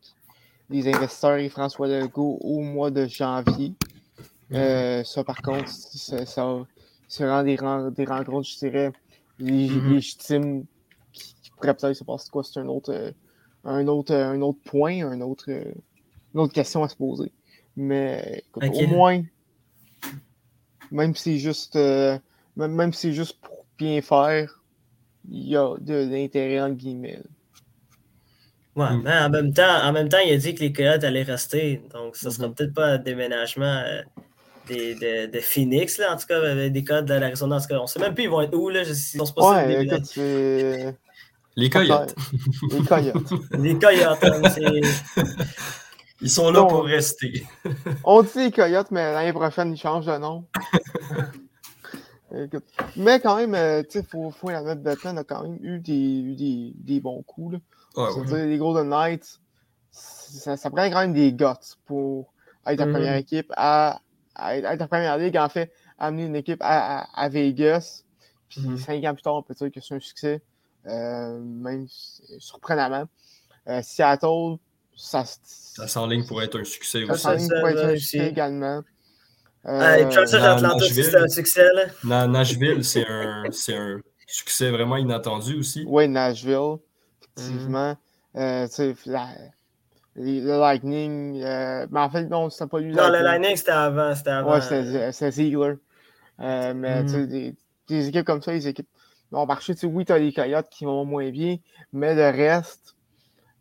les investisseurs et François Legault au mois de janvier. Euh, ça, par contre, ça, ça, c'est vraiment des, ren- des rencontres, je dirais, Mhm. légitimes qui, qui pourraient peut-être se passer quoi. C'est un autre, euh, un, autre, un autre point, un autre, euh, une autre question à se poser. Mais écoute, au moins, même si c'est juste, même, même si c'est juste pour bien faire, il y a de l'intérêt entre guillemets. Ouais, Mm. mais en même, temps, en même temps, il a dit que les Coyotes allaient rester. Donc, ça sera Mhm. peut-être pas un déménagement euh, des, de, de Phoenix, là, en tout cas, avec des Coyotes de l'Arizona. En tout cas, on sait même plus ils vont être où. Là, Ouais, écoute, c'est. Les Coyotes, Les coyotes. (laughs) Les Coyotes, hein, c'est- ils sont là pour rester. On dit les coyotes, mais l'année prochaine, ils changent de nom. (laughs) Écoute, Mais quand même, euh, tu sais, faut, faut admettre, Batman a quand même eu des, eu des, des bons coups. Là. Ouais, ouais. les Golden Knights, ça, ça prend quand même des guts pour être la première équipe à, à être la première ligue, en fait, amener une équipe à, à, à Vegas. Puis Mhm. cinq ans plus tard, on peut dire que c'est un succès, euh, même surprenamment. Euh, Seattle, ça, Ça s'enligne pour être un succès ça aussi. s'enligne pour être ça un aussi. succès également. Euh, dans Atlanta, Nashville. c'est un succès. Là. Na- Nashville, c'est un, c'est un succès vraiment inattendu aussi. Oui, Nashville, effectivement. Euh, la- les- le Lightning, euh, mais en fait, non, c'était pas lui. Non, le Lightning, c'était avant. C'était avant. Ouais, c'était c'était Ziegler. Euh, mais sais, des, des équipes comme ça, les équipes ont marché. Tu sais, oui, tu as les Coyotes qui vont moins bien, mais le reste,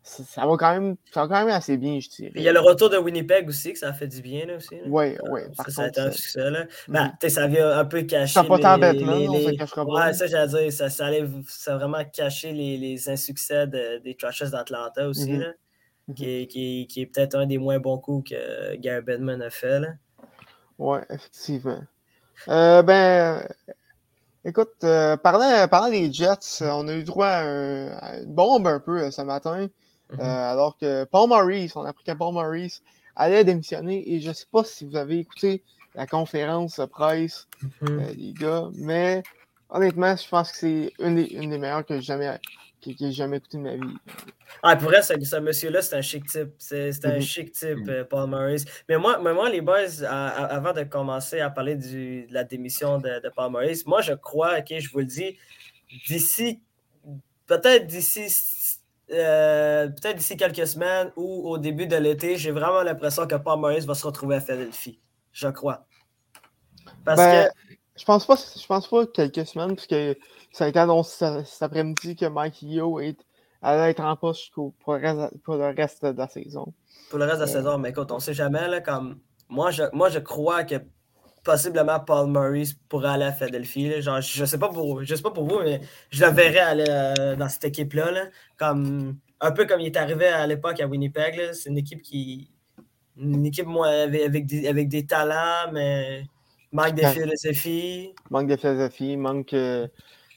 ça, ça va quand même, ça va quand même assez bien, je dirais. Il y a le retour de Winnipeg aussi, que ça a fait du bien là, aussi. Oui, oui. Ça, Par ça a été un ça- succès. Là. Ben, sais, ça vient un peu cacher. Ça pas tant les- Batman, les- les- pas. Ouais, ça, j'allais dire. Ça, ça, allait, ça a vraiment caché les, les insuccès de- des Trashers d'Atlanta aussi. Mhm. là, Mhm. qui, est, qui, qui est peut-être un des moins bons coups que Gary Bettman a fait. Là. Oui, effectivement. Euh, ben, écoute, euh, parlant, parlant des Jets, on a eu droit à, un- à une bombe un peu euh, ce matin, Mhm. euh, alors que Paul Maurice, on a appris que Paul Maurice allait démissionner, et je ne sais pas si vous avez écouté la conférence de presse euh, les gars, mais honnêtement, je pense que c'est une des, une des meilleures que j'ai jamais, que, que jamais écouté de ma vie. Ah, pour vrai, ce, ce monsieur-là, c'est un chic type. C'est un Mhm. chic type, Mhm. euh, Paul Maurice. Mais moi, mais moi les boys, à- à- avant de commencer à parler du- de la démission de, de Paul Maurice, moi, je crois, OK, je vous le dis, d'ici, peut-être d'ici, euh, peut-être d'ici quelques semaines ou au début de l'été, j'ai vraiment l'impression que Paul Maurice va se retrouver à Philadelphie. Je crois. Parce Ben, que. Je pense pas, je pense pas quelques semaines, parce que ça a été annoncé ce- cet après-midi que Mike Yo est, allait être en poste pour, le reste- pour le reste de la saison. pour le reste de la Ouais. saison. Mais écoute, on sait jamais. Là, comme... moi, je, moi, je crois que possiblement Paul Maurice pourrait aller à Philadelphie. là. Genre, je sais pas pour je sais pas pour vous, mais je le verrais aller euh, dans cette équipe-là. là. Comme, un peu comme il est arrivé à l'époque à Winnipeg. C'est une équipe qui. Une équipe moi, avec, avec des, avec des talents, mais manque de philosophie. Manque de philosophie, manque, euh,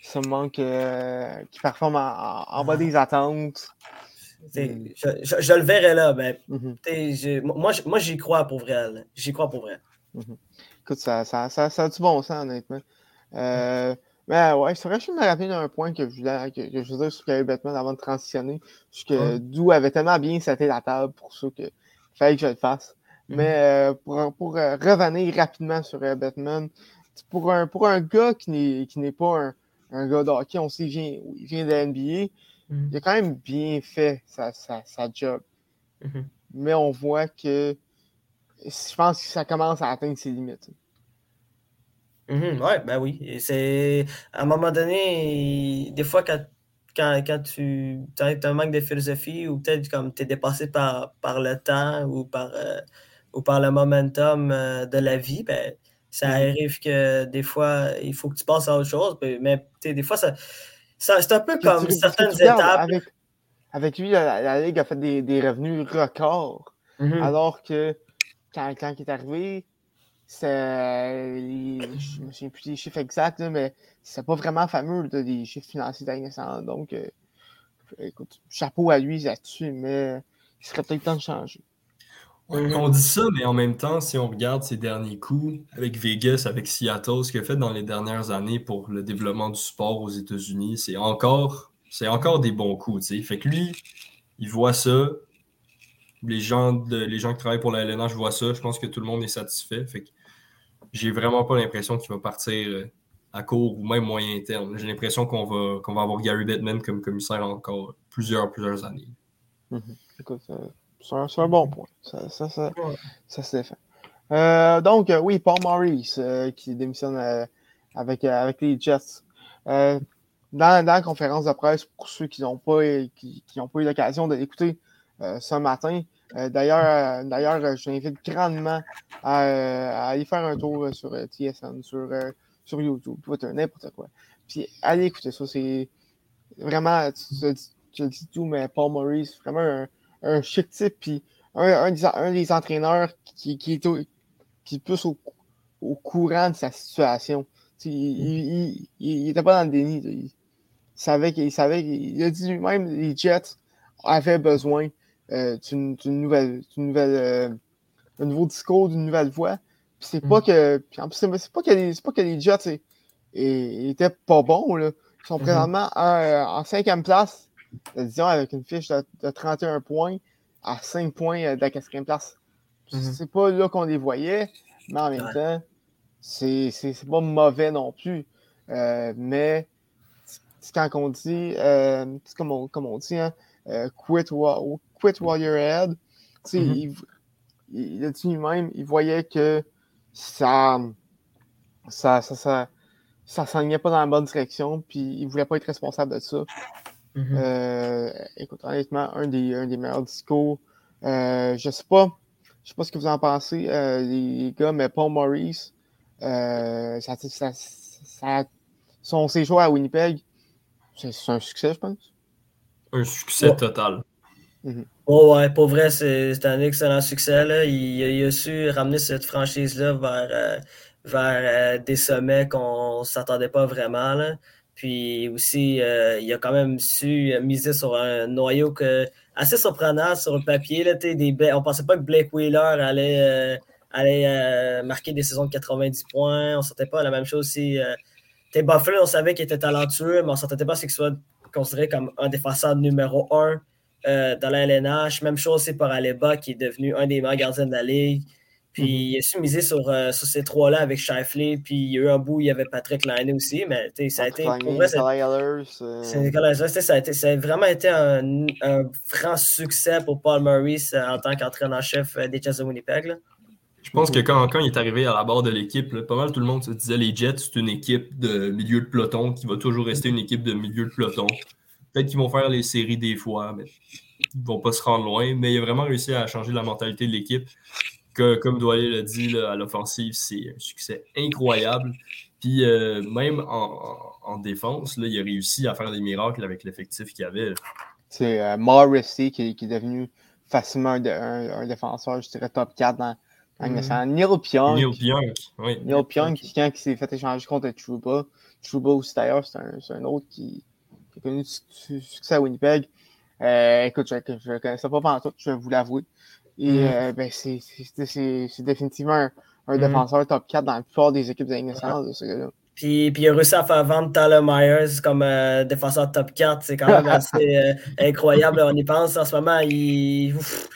ça manque euh, qui performe en, en- en bas des attentes. Mm. Je, je- je le verrais là. Mais, Mhm. t'sais, j'ai- moi, moi, j'y crois pour vrai. J'y crois pour vrai. Écoute, ça, ça, ça, ça a du bon sens, honnêtement. Euh, mais ouais, c'est vrai que je me rappelle d'un point que je voulais, que, que je veux dire sur Gary Bettman avant de transitionner. Parce que. Dou avait tellement bien seté la table pour ça que fallait que je le fasse. Mhm. Mais euh, pour, pour euh, revenir rapidement sur Batman, pour un, pour un gars qui n'est, pas un, un gars de hockey, on sait qu'il vient, il vient de la NBA, Mhm. il a quand même bien fait sa, sa, sa job. Mhm. Mais on voit que je pense que ça commence à atteindre ses limites. Mhm, ouais, ben oui. Et c'est à un moment donné, des fois quand, quand, quand tu as un manque de philosophie ou peut-être comme tu es dépassé par, par le temps ou par, euh, ou par le momentum euh, de la vie, ben, ça Mhm. arrive que des fois, il faut que tu passes à autre chose. ben, Mais des fois, ça, ça- c'est un peu que comme tu- certaines étapes. Avec, avec lui, la, la Ligue a fait des, des revenus records. Mhm. Alors que quand, quand il est arrivé, les- Je me souviens plus des chiffres exacts, là, mais c'est pas vraiment fameux là, des chiffres financiers nationale. Donc, euh, écoute, chapeau à lui là-dessus, mais il serait peut-être temps de changer. On dit ça, mais en même temps, si on regarde ses derniers coups avec Vegas, avec Seattle, ce qu'il a fait dans les dernières années pour le développement du sport aux États-Unis, c'est encore, c'est encore des bons coups. tu sais. Fait que lui, il voit ça. Les gens, de, les gens qui travaillent pour la LNH voient ça. Je pense que tout le monde est satisfait. Fait que j'ai vraiment pas l'impression qu'il va partir euh, à court ou même moyen terme. J'ai l'impression qu'on va, qu'on va avoir Gary Bettman comme commissaire encore plusieurs, plusieurs années. Écoute, euh, c'est un, bon point. Ça, ça, ça, Ouais. ça se défend. Euh, donc, euh, oui, Paul Maurice euh, qui démissionne avec, avec les Jets. Dans, dans la conférence de presse, pour ceux qui n'ont pas, qui, pas eu l'occasion de l'écouter ce matin, euh, d'ailleurs, euh, euh, je t'invite grandement à, aller faire un tour sur TSN, sur, sur YouTube, n'importe quoi. Puis allez écouter ça. C'est vraiment, tu, le dis tout, mais Paul Maurice, vraiment un, chic type, puis un, des, un des entraîneurs qui, est, qui est plus au, au courant de sa situation. Il, il, il, il était pas dans le déni. Il savait qu'il savait a dit lui-même les Jets avaient besoin euh, d'une d'une nouvelle, d'une nouvelle euh, un nouveau discours, d'une nouvelle voix. Puis c'est pas Mm. que. Puis en plus, c'est pas que les, pas que les Jets et- étaient pas bons. Là. Ils sont Mhm. présentement en, euh, en cinquième place, euh, disons, avec une fiche de, de 31 points à 5 points euh, de la quatrième place. Mhm. C'est pas là qu'on les voyait, mais en même Ouais. temps, c'est pas mauvais non plus. Euh, mais c'est quand on dit, euh, c'est comme, on, comme on dit, hein, euh, quit, while, quit while you're ahead. Tu sais, il, il, il a dit lui-même, il voyait que ça ça, ça, ça, ça s'enlignait pas dans la bonne direction, puis il voulait pas être responsable de ça. Mhm. Euh, écoute, honnêtement, un des, un des meilleurs discours. Euh, je sais pas. Je sais pas ce que vous en pensez, euh, les gars, mais Paul Maurice, euh, ça, ça, ça- son séjour à Winnipeg, c'est c'est un succès, je pense. Un succès Ouais. total. Oh ouais, pour vrai, c'est un excellent succès. Il, il a su ramener cette franchise-là vers, euh, vers euh, des sommets qu'on ne s'attendait pas vraiment. Puis aussi, euh, il a quand même su miser sur un noyau que, assez surprenant sur le papier. Là, des, on ne pensait pas que Blake Wheeler allait, allait marquer des saisons de 90 points. On ne sentait pas la même chose si. Buffalo, on savait qu'il était talentueux, mais on ne s'entendait pas qu'il soit considéré comme un défenseur numéro un euh, dans la LNH. Même chose c'est pour Aleba, qui est devenu un des meilleurs gardiens de la ligue. Puis il a su miser sur, euh, sur ces trois-là avec Shifley. Puis il y a eu un bout, il y avait Patrick Laine aussi. Mais ça a été. Ça, a vraiment été un, un franc succès pour Paul Maurice euh, en tant qu'entraîneur-chef euh, des Jets de Winnipeg. là. Je pense que quand, quand il est arrivé à la barre de l'équipe, pas mal tout le monde se disait les Jets, c'est une équipe de milieu de peloton qui va toujours rester une équipe de milieu de peloton. Peut-être qu'ils vont faire les séries des fois, mais ils vont pas se rendre loin. Mais il a vraiment réussi à changer la mentalité de l'équipe. Que, comme Doyer l'a dit, là, à l'offensive, c'est un succès incroyable. Puis euh, même en, en- en défense, là, il a réussi à faire des miracles avec l'effectif qu'il avait. C'est euh, Morrissey qui, qui est devenu facilement un, de- un- un défenseur, je dirais top 4 dans, dans national. Neil Pionk. Neil Pionk, oui. Neil Pionk, quand il s'est fait échanger contre Trouba. Trouba aussi d'ailleurs, c'est un, c'est un autre qui, qui a connu du su- succès à Winnipeg. Euh, écoute, je ne connaissais pas pendant tout, je vais vous l'avouer. Et Mhm. euh, ben, c'est définitivement un, un Mhm. défenseur top 4 dans la plupart des équipes de la Ligue nationale, ce gars-là. Puis, puis il a réussi à faire vendre Tyler Myers comme euh, défenseur top 4. C'est quand même assez (laughs) incroyable. On y pense. En ce moment, il, ouf,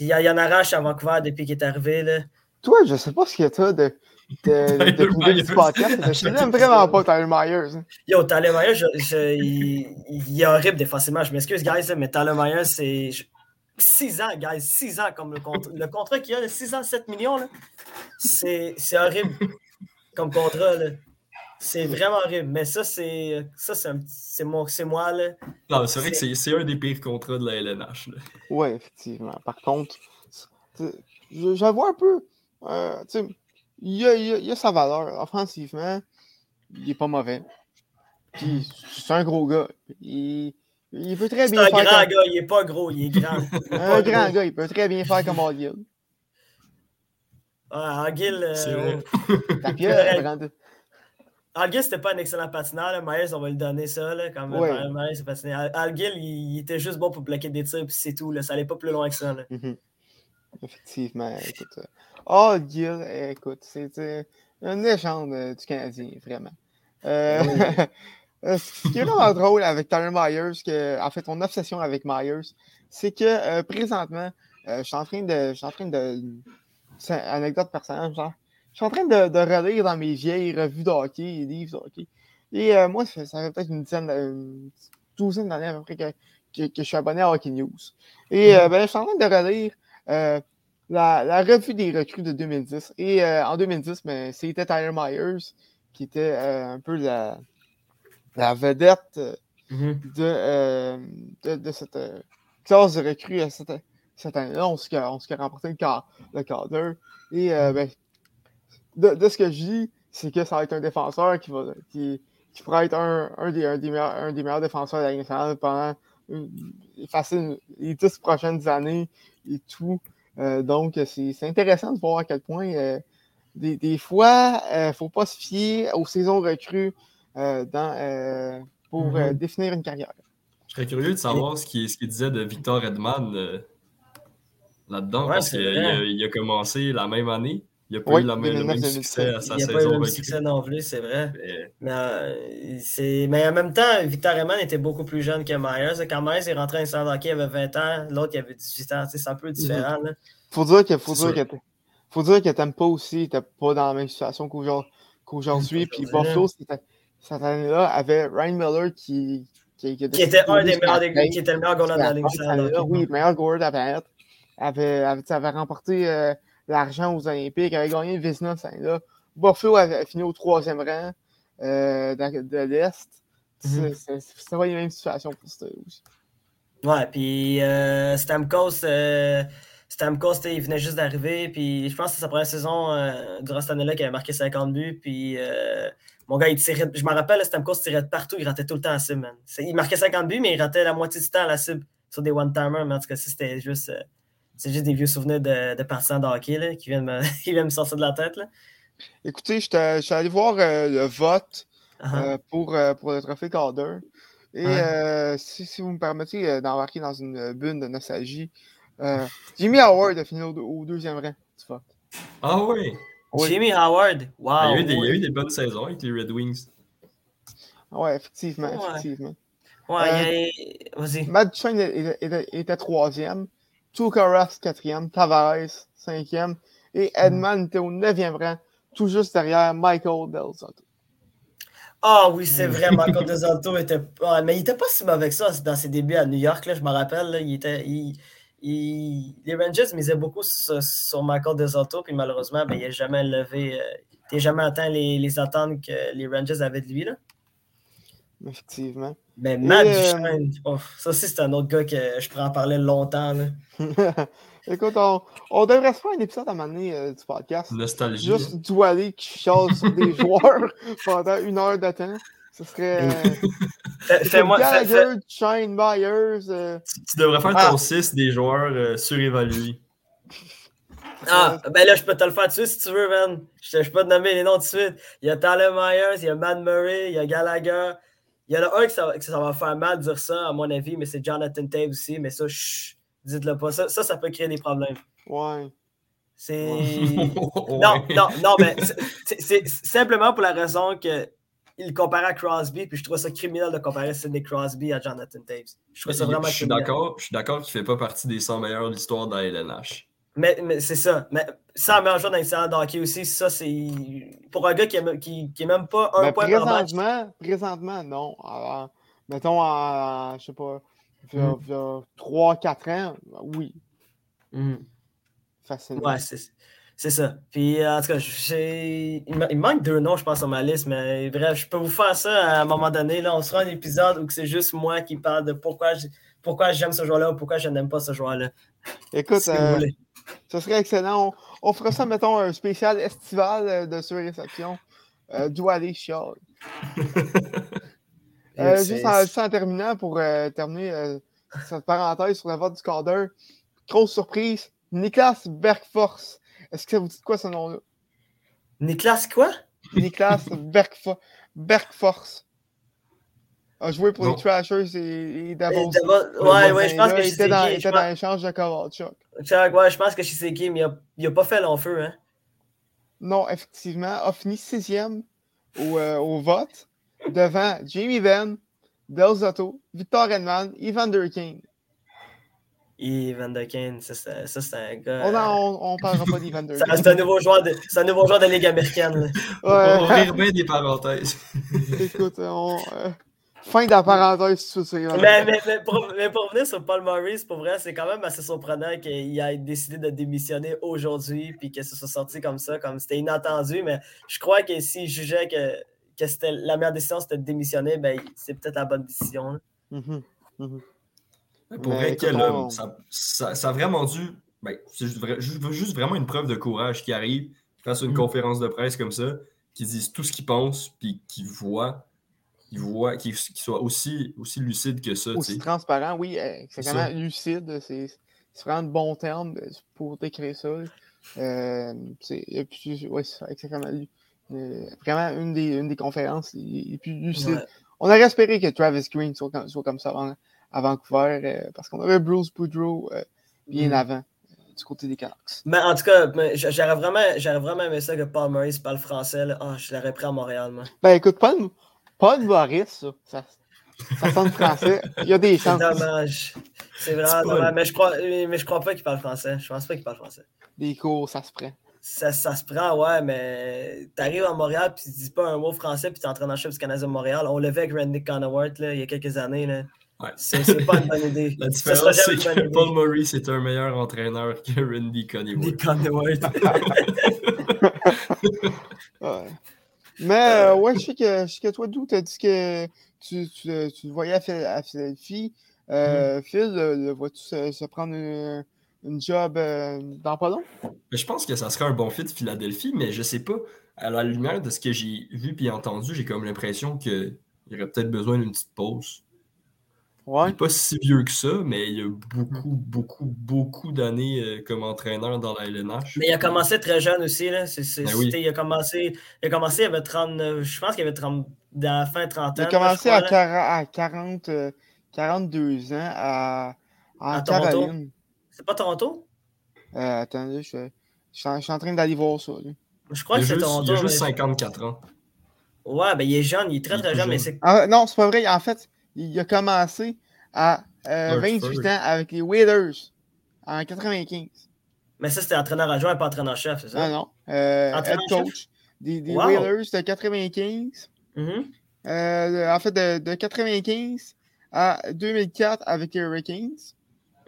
il, il en arrache à Vancouver depuis qu'il est arrivé. Là. Toi, je sais pas ce qu'il y a de, de, (laughs) de, de, du Myers. podcast, mais je l'aime (laughs) vraiment pas, Tyler Myers. Yo, Tyler Myers, je- je- il, il est horrible défensivement. Je m'excuse, guys, mais Tyler Myers, c'est 6 ans, guys. 6 ans comme le, contrat le contrat qu'il a, 6 ans, 7 millions. C'est c'est horrible comme contrat. là. C'est vraiment horrible. Mais ça, c'est ça, c'est un petit- c'est mon- c'est moi. Là. Non, c'est vrai que c'est c'est un des pires contrats de la LNH. là. Ouais, effectivement. Par contre, vois un peu. euh, tu sais, il a, il, a, il a sa valeur. Offensivement, il est pas mauvais. Puis, c'est un gros gars. Il, il peut très C'est bien un faire grand comme, gars, il est pas gros, il est grand. (laughs) un grand gars. Il peut très bien faire comme Augill. Ah, Anguille, euh, C'est vrai. (laughs) Alguil, c'était pas un excellent patineur. Là. On va lui donner ça. Là, quand même. Ouais. Myers, c'est patiné. Al- Alguil, il, il était juste bon pour bloquer des tirs, puis c'est tout. Là. Ça allait pas plus loin que ça. Là. Mhm. Effectivement, écoute. euh, Augill, euh, écoute, c'est une légende euh, du Canadien, vraiment. Euh, (laughs) euh, ce qui est vraiment drôle avec Tyler Myers, que, en fait, mon obsession avec Myers, c'est que euh, présentement, euh, je suis en train de. Je suis en train de. C'est une anecdote personnelle, genre. Je suis en train de, de relire dans mes vieilles revues de hockey et livres de hockey. Et euh, moi, ça, fait peut-être une dizaine, une douzaine d'années à peu près que, que, que je suis abonné à Hockey News. Et euh, ben, je suis en train de relire la, la revue des recrues de 2010. Et euh, en 2010, ben, c'était Tyler Myers qui était euh, un peu la, la vedette euh, de, euh, de, de cette classe de recrues euh, cette, cette année-là. On s'est remporté le, quart- le cadre. Et euh, ben, de, de ce que je dis, c'est que ça va être un défenseur qui, va, qui, qui pourra être un, un, des, un, des meilleurs, un des meilleurs défenseurs de la nationale pendant une- facile, les 10 prochaines années et tout. Euh, donc, c'est intéressant de voir à quel point euh, des, des fois, il ne faut pas se fier aux saisons recrues euh, dans, euh, pour euh, Mhm. définir une carrière. Je serais curieux de savoir ce qu'il ce disait de Victor Edman euh, là-dedans, Ouais, parce qu'il a commencé la même année. Il n'a pas Oui, eu la même- le même 2009-2017. succès à sa Il n'y a pas eu saison le même succès non plus, c'est vrai. Mais Mais, euh, c'est- mais en même temps, Victor Eman était beaucoup plus jeune que Myers. Quand Myers est rentré à l'instant hockey, il avait 20 ans, l'autre il avait 18 ans. C'est un peu différent. là. Faut dire que faut dire que faut dire que Tampa aussi n'était pas dans la même situation qu'aujourd'hui. Puis Buffalo, cette, année-là, avait Ryan Miller qui, qui, Qui était un des meilleurs, des- qui était le meilleur goaler de la. Oui, le meilleur goaler de la planète. Avait, avait, avait remporté euh, l'argent aux Olympiques, avait gagné le cette année-là. Buffalo avait fini au troisième rang euh, de, l'Est. Mhm. c'est- c'est c'est pas les mêmes situations pour ça aussi. Ouais, puis euh, Stamkos, euh, Stamkos, il venait juste d'arriver, puis je pense que c'est sa première saison euh, durant cette année-là qu'il avait marqué 50 buts, puis mon gars, il tirait, je me rappelle, Stamkos tirait de partout, il ratait tout le temps à la cible, man. C'est- Il marquait 50 buts, mais il ratait la moitié du temps à la cible sur des one-timers, mais en tout cas, ça, c'était juste, c'est juste des vieux souvenirs de, de partisans de hockey là, qui, viennent me, (laughs) qui viennent me sortir de la tête. Là. Écoutez, j'étais j'étais allé voir euh, le vote Uh-huh. euh, pour, euh, pour le trophée Calder. Et euh, si, si vous me permettez euh, d'embarquer dans une bulle de nostalgie, euh, Jimmy Howard a fini au, au deuxième rang du vote. Ah oui! Oui. Jimmy Howard, wow. il, y a eu des, il y a oui. eu des bonnes saisons avec les Red Wings. Ouais, effectivement, Ouais. effectivement. Ouais, Euh, il y a- Vas-y. Matt Duchesne était troisième, Tukaras quatrième, Tavares cinquième, et Edman était au neuvième rang, tout juste derrière Michael Del. Ah oui, c'est vrai, Marco Desanto était. Ouais, mais il était pas si mauvais que ça dans ses débuts à New York, là, je me rappelle. là, il était, il- il- Les Rangers misaient beaucoup sur, sur Michael Desanto, puis malheureusement, ben, il n'a jamais levé. euh, il n'a jamais atteint les, les attentes que les Rangers avaient de lui. Là. Effectivement. Mais Matt Et, euh, Duchesne, oh, ça aussi, c'est un autre gars que je pourrais en parler longtemps. là. (laughs) Écoute, on, on devrait se faire un épisode à un moment donné, euh, du podcast. Nostalgie. Juste Doualé qui chiale sur des (laughs) joueurs pendant une heure de temps. Ce serait. Euh, (laughs) Fais- Fais-moi. fais- fais- Gallagher, Shane Myers. euh, Tu devrais faire Ah. ton 6 des joueurs euh, surévalués. Ah, ben là, je peux te le faire dessus si tu veux, man. Je, je peux te nommer les noms tout de suite. Il y a Tyler Myers, il y a Matt Murray, il y a Gallagher. Il y en a un que ça, va- que ça va faire mal de dire ça, à mon avis, mais c'est Jonathan Tate aussi. Mais ça, chut, dites-le pas. Ça, ça, ça peut créer des problèmes. ouais. C'est. Ouais. (laughs) Non, non, non, mais c'est- simplement pour la raison que il comparait à Crosby, puis je trouve ça criminel de comparer Sidney Crosby à Jonathan Taves. Je trouve ça vraiment Je suis criminel. d'accord, je suis d'accord qu'il fait pas partie des 100 meilleurs de l'histoire de la LNH. Mais, mais c'est ça. Mais ça, meilleur joueur dans l'histoire de hockey aussi, ça, c'est. Pour un gars qui est, qui, qui est même pas un Ben, point par match. présentement, présentement, non. Alors, mettons, en, je sais pas, il y a, Mm. il y a 3-4 ans, oui, Mhm. facilement. Ouais, c'est c'est ça. Puis, en tout cas, il, manque deux noms, je pense, sur ma liste, mais bref, je peux vous faire ça à un moment donné. Là, on sera un épisode où c'est juste moi qui parle de pourquoi j'ai- pourquoi j'aime ce joueur-là ou pourquoi je n'aime pas ce joueur-là. Écoute, (laughs) Si euh. Ce serait excellent. On, on fera ça, mettons, un spécial estival euh, de sur-réception. Euh, Doualé chiale. (laughs) Euh, juste, en, juste en terminant, pour euh, terminer cette parenthèse sur le vote du cadre, grosse surprise, Niklas Bergfors. Est-ce que ça vous dit quoi ce nom-là? Niklas, quoi? Niklas (laughs) Bergfo- Bergfors. A joué pour Non. les Trashers et, et. Euh, Devil- Ouais, ouais, je pense que dans, qui. il était dans l'échange de Kovalchuk. Chuck, ouais, je pense que je sais qui, mais il a, il a pas fait long feu, hein. Non, effectivement, a fini sixième au, euh, au vote devant Jamie Benn, Del Zotto, Victor Edman, Ivan. Et Van de Kane, ça, c'est ça, c'est un gars. On ne parlera pas d'Ivan C'est Durkin. c'est un nouveau joueur de, c'est un nouveau joueur de Ligue américaine. là. On va Ouais, rire bien des parenthèses. écoute, on, euh, fin de la parenthèse sur ce Mais, mais, mais, pour, mais pour revenir sur Paul Maurice, pour vrai, c'est quand même assez surprenant qu'il ait décidé de démissionner aujourd'hui puis que ce soit sorti comme ça, comme c'était inattendu. Mais je crois que s'il jugeait que, que c'était la meilleure décision, c'était de démissionner, ben, c'est peut-être la bonne décision. là. Mhm, mhm. Pour Mais vrai, écoute, quel on- homme. Ça, ça- ça a vraiment dû. Ben, c'est juste, vrai- juste- juste vraiment une preuve de courage qui arrive, qui fasse une Mm. conférence de presse comme ça, qui dise tout ce qu'il pense, puis qui voit, qui voit, qui, qui soit aussi, aussi lucide que ça. Aussi transparent, oui, euh, c'est vraiment ça. lucide. C'est vraiment de bons termes euh, pour décrire ça. Euh, c'est et puis, ouais, c'est. Euh, vraiment une des, une des conférences les, plus lucides. Ouais. On aurait espéré que Travis Green soit comme, soit comme ça avant- à Vancouver euh, parce qu'on avait Bruce Boudreau euh, bien Mhm. avant du côté des Canucks. Mais en tout cas, j'aurais vraiment, vraiment aimé ça que Paul Maurice parle français. là. Ah, je l'aurais pris à Montréal, moi. Ben écoute, Paul, Paul Maurice, ça, ça, ça sonne français. Il y a des C'est chances. dommage. C'est vraiment dommage. Mais je crois, mais je crois pas qu'il parle français. Je pense pas qu'il parle français. Des cours, ça se prend. Ça, ça se prend, ouais, mais t'arrives à Montréal puis tu dis pas un mot français puis t'es en train d'en chef du Canadien de Montréal. On levait avec Randy Conowart là, il y a quelques années. Là. Ouais. C'est c'est pas une bonne (laughs) idée. La différence, c'est que idée. Paul Murray, c'est un meilleur entraîneur que Randy Conniwood. Randy Conowart. (laughs) (laughs) Ouais. Mais euh, ouais, (laughs) je sais que, je sais que toi, d'où tu as dit que tu, tu, le- tu le voyais à, Phil- à Philadelphie. Euh, Phil, le, le vois-tu se, se prendre une, une job euh, dans pas long? Mais Je pense que ça serait un bon fit Philadelphie, mais je sais pas. À la lumière de ce que j'ai vu et entendu, j'ai comme l'impression qu'il y aurait peut-être besoin d'une petite pause. Il n'est pas si vieux que ça, mais il y a beaucoup, beaucoup, beaucoup d'années euh, comme entraîneur dans la LNH. Mais il a commencé très jeune aussi. Là. C'est- c'est- Ben oui. il, a commencé, il a commencé, il avait 39, je pense qu'il avait 30, dans la fin trentaine. Il a commencé à, crois, là. 40, à 40, euh, 42 ans à, à À Toronto? Caroline. C'est pas Toronto? Euh, attendez, je, je, suis en- je suis en train d'aller voir ça. là. Je crois il que c'est Toronto. il a juste mais- 54 ans. Ouais, ben il est jeune, il est très Il est très jeune, mais c'est. Ah, non, c'est pas vrai. En fait, il a commencé à euh, Hartford. 28 ans avec les Waiters en 95. Mais ça, c'était entraîneur adjoint, pas entraîneur-chef, c'est ça? Ah non. Euh, head coach des, des Wow. Whalers de 95. Mhm. Euh, en fait, de, de 95 à 2004 avec les Hurricanes.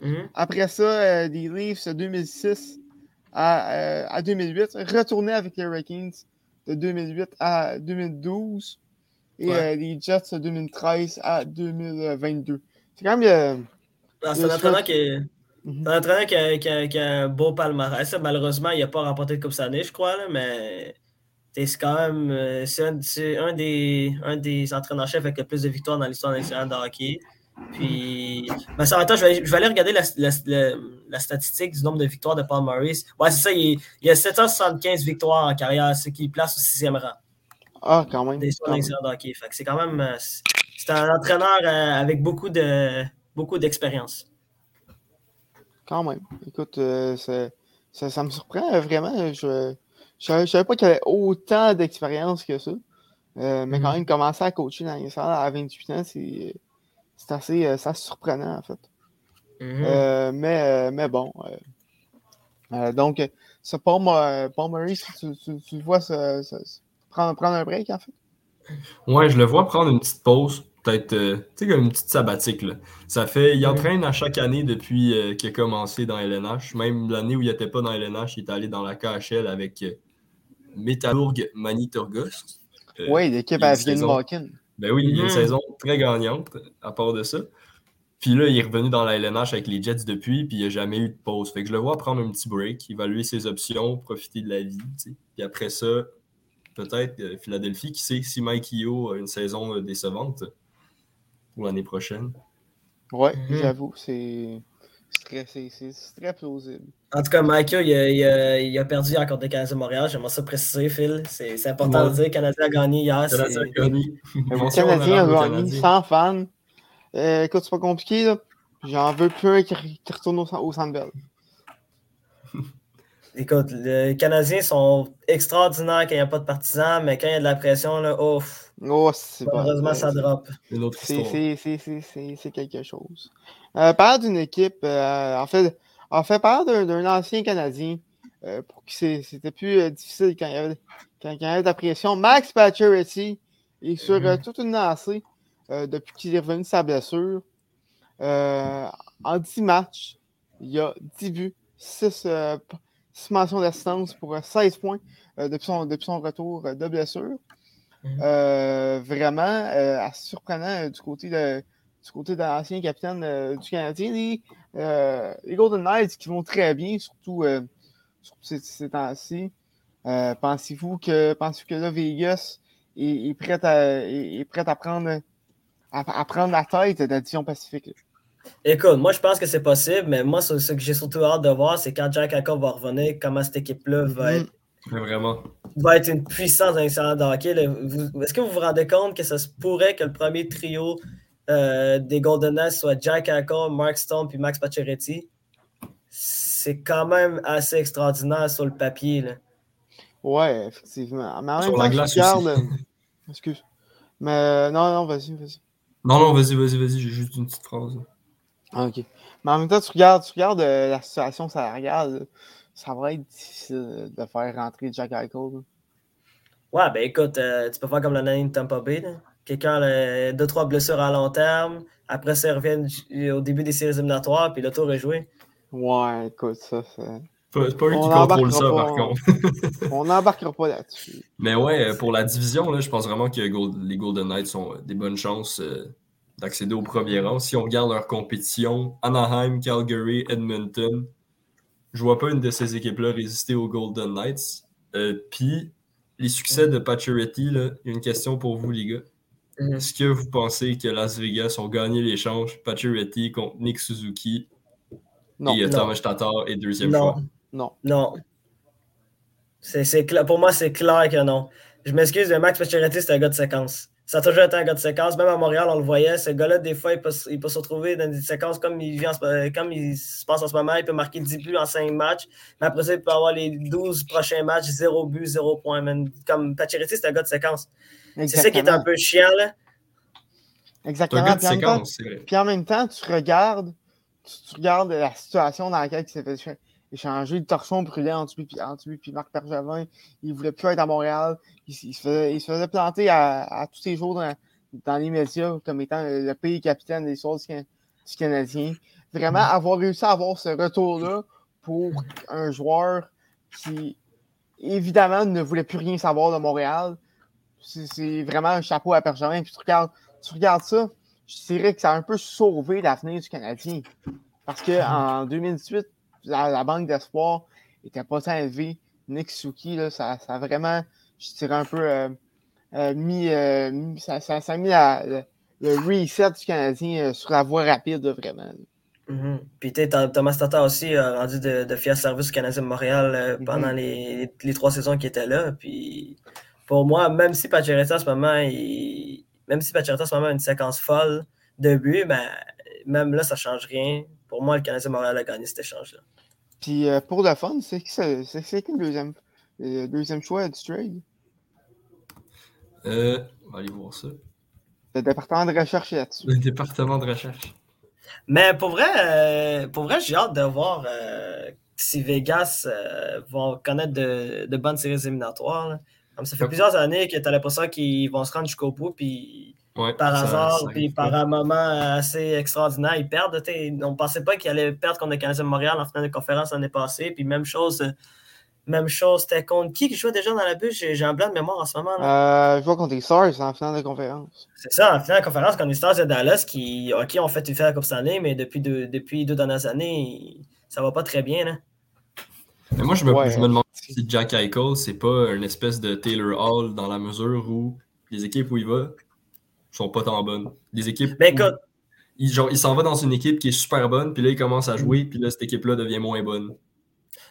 Mhm. Après ça, euh, des Leafs de 2006 à, euh, à 2008. Retourné avec les Hurricanes de 2008 à 2012. Et Ouais. euh, les Jets de 2013 à 2022. C'est quand même. euh, c'est Le un entraîneur choix- qui est. Mhm. C'est un entraîneur qui a, qui a- qui a un beau palmarès. Malheureusement, il n'a pas remporté de Coupe cette année, je crois, là, mais c'est quand même euh, c'est un, c'est un des, un des entraîneurs-chefs avec le plus de victoires dans l'histoire nationale de hockey. Puis, mais ça, temps, je vais, aller- je vais aller regarder la, la- la- la statistique du nombre de victoires de Paul Maurice. Ouais, c'est ça, il, il a 775 victoires en carrière, ce qui place au sixième rang Ah, quand même. des hockey. Que c'est quand même. euh, c'est- un entraîneur euh, avec beaucoup de beaucoup d'expérience. Quand même. Écoute, euh, ça, ça me surprend vraiment. Je je savais, pas qu'il avait autant d'expérience que ça. Euh, mais quand Mhm. même, commencer à coacher dans les salles à 28 ans, c'est c'est assez, surprenant, en fait. Mhm. Euh, mais, mais bon. donc, ça, Paul, Paul Murray, tu, tu, vois ça- ça- prendre, prendre un break, en fait. Ouais, je le vois prendre une petite pause, peut-être, euh, tu sais, comme une petite sabbatique. Là. Ça fait, il entraîne à chaque année depuis euh, qu'il a commencé dans LNH. Même l'année où il n'était pas dans LNH, il est allé dans la KHL avec euh, Metalurg Magnitorgos. Euh, oui, l'équipe à. Malkin. Ben oui, il y a une Mhm. saison très gagnante à part de ça. Puis là, il est revenu dans la LNH avec les Jets depuis, puis il n'a jamais eu de pause. Fait que je le vois prendre un petit break, évaluer ses options, profiter de la vie. tu sais. Puis après ça, peut-être euh, Philadelphie, qui sait si Mike Io a une saison euh, décevante pour l'année prochaine. Oui, Mhm. j'avoue, c'est c'est très, plausible. En tout cas, Michael, il a, il a- il a perdu encore des Canadiens de Montréal. J'aimerais ça préciser, Phil. C'est important Ouais. de dire que le Canadien a gagné hier. c'est- Canadien a gagné. Le Canadien a gagné sans fans. Euh, écoute, c'est pas compliqué, là. J'en veux plus un qui, qui retourne au, au Centre Bell. Écoute, les Canadiens sont extraordinaires quand il n'y a pas de partisans, mais quand il y a de la pression, là, ouf, Oh, malheureusement, ça c'est- drop. Une autre C'est histoire. c'est- c'est- c'est- c'est- c'est quelque chose. Euh, parle d'une équipe, euh, en fait, en fait, parle d'un ancien Canadien euh, pour qui c'était plus euh, difficile quand il, y avait, quand, quand il y avait de la pression. Max Pacioretty est sur euh, toute une lancée euh, depuis qu'il est revenu de sa blessure. Euh, en 10 matchs, il y a 10 buts, 6, euh, mentions d'assistance pour euh, 16 points euh, depuis, son, depuis son retour euh, de blessure. Mhm. Euh, vraiment euh, assez surprenant euh, du côté de du côté de l'ancien capitaine euh, du Canadien. Les, euh, les Golden Knights qui vont très bien, surtout, euh, surtout ces, ces temps-ci. Euh, pensez-vous que pensez-vous que là, Vegas est, est prête à est, est prête à prendre à, à prendre la tête de la division Pacifique? Écoute, moi, je pense que c'est possible, mais moi, ce, ce que j'ai surtout hâte de voir, c'est quand Jack Eichel va revenir, comment cette équipe-là va, Mhm. être, Mais vraiment. va être une puissance dans les de hockey. Est-ce que vous vous rendez compte que ça se pourrait que le premier trio euh, des Golden Knights soit Jack Eichel, Mark Stone puis Max Pacioretty? C'est quand même assez extraordinaire sur le papier. Là. Ouais, effectivement. Mais en Sur même la temps, glace (laughs) excuse. Mais euh, non, non, vas-y, vas-y. Non, non, vas-y, vas-y, vas-y, j'ai juste une petite phrase. Ah, ok. Mais en même temps, tu regardes, tu regardes euh, la situation salariale, ça va être difficile de faire rentrer Jack Eichel. là. Ouais, ben écoute, euh, tu peux faire comme l'année de Tampa Bay. Quelqu'un a deux, trois blessures à long terme. Après ça, ju- au début des séries éliminatoires, puis le tour est joué. Ouais, écoute, ça, c'est. pas, c'est pas eux qui On contrôlent ça, par contre. (laughs) On n'embarquera pas là-dessus. Mais ouais, pour la division, là, je pense vraiment que les Golden Knights ont euh, des bonnes chances euh, d'accéder au premier rang. Si on regarde leur compétition, Anaheim, Calgary, Edmonton, je vois pas une de ces équipes-là résister aux Golden Knights. Euh, Puis, les succès de Pacioretty, là, il y a une question pour vous, les gars. Mhm. Est-ce que vous pensez que Las Vegas ont gagné l'échange Pacioretty contre Nick Suzuki Non, et euh, non. Thomas Tatar et deuxième Non. choix? non. Non. C'est, Pour moi, c'est clair que non. Je m'excuse, mais Max Pacioretty, c'est un gars de séquence. Ça a toujours été un gars de séquence. Même à Montréal, on le voyait. Ce gars-là, des fois, il peut, se- il peut se retrouver dans des séquences comme il, vit en ce- comme il se passe en ce moment. Il peut marquer 10 buts en 5 matchs. Mais après ça, il peut avoir les 12 prochains matchs, 0 but, 0 point. Comme Pacioretty, c'est un gars de séquence. C'est ça qui est un peu chiant, là. Exactement. un gars de Puis en même temps- séquence, c'est vrai. Puis en même temps, tu regardes, tu, tu regardes la situation dans laquelle il s'est fait écha- échanger. Le torchon brûlait entre lui, puis, entre lui puis Marc Bergevin. Il voulait plus être à Montréal. Il, se, faisait, il se faisait planter à, à tous les jours dans, dans les médias comme étant le, le pays capitaine des sources du, Can- du Canadien. Vraiment, avoir réussi à avoir ce retour-là pour un joueur qui, évidemment, ne voulait plus rien savoir de Montréal. C'est c'est vraiment un chapeau à Bergevin. Puis tu regardes, tu regardes ça, je dirais que ça a un peu sauvé l'avenir du Canadien. Parce qu'en 2018, la, la banque d'espoir était pas tant élevée. Nick Suki, là, ça, ça a vraiment, je dirais, un peu euh, euh, mis, euh, mis- ça, ça, ça a mis la- le, le reset du Canadien sur la voie rapide, vraiment. là. Mhm. Puis Thomas Tatar aussi a rendu de, de fier service au Canadien de Montréal euh, pendant les, les trois saisons qu'il était là. Puis pour moi, même si Pacioretty en ce moment, il- même si Pacioretty en ce moment a une séquence folle de buts, ben, même là, ça change rien. Pour moi, le Canadien Montréal a gagné cet échange-là. Puis euh, pour le fun, c'est qui, le deuxième, le deuxième choix du trade? Euh, on va aller voir ça. Le département de recherche est là-dessus. Le département de recherche. Mais pour vrai, euh, pour vrai, j'ai hâte de voir euh, si Vegas euh, vont connaître de, de bonnes séries éliminatoires. là. Comme ça fait Yep. plusieurs années que tu as l'impression qu'ils vont se rendre jusqu'au bout, puis Ouais, par ça- hasard, ça puis par un moment assez extraordinaire, ils perdent. On ne pensait pas qu'ils allaient perdre contre le Canadien de Montréal en finale de conférence l'année passée. Puis même chose, euh, même chose, c'était contre qui qui jouait déjà dans la bûche? J'ai un blanc de mémoire en ce moment. là. Euh, je vois contre les Stars en finale de conférence. C'est ça, en finale de conférence contre les Stars de Dallas qui, OK, ont fait une finale de Coupe Stanley, mais depuis deux, depuis deux dernières années, ça va pas très bien. Là. Mais moi, je me, Ouais. je me demande si Jack Eichel, c'est pas une espèce de Taylor Hall dans la mesure où les équipes où il va sont pas tant bonnes. Les équipes. Mais écoute, il, genre, il s'en va dans une équipe qui est super bonne, puis là, il commence à jouer, puis là, cette équipe-là devient moins bonne.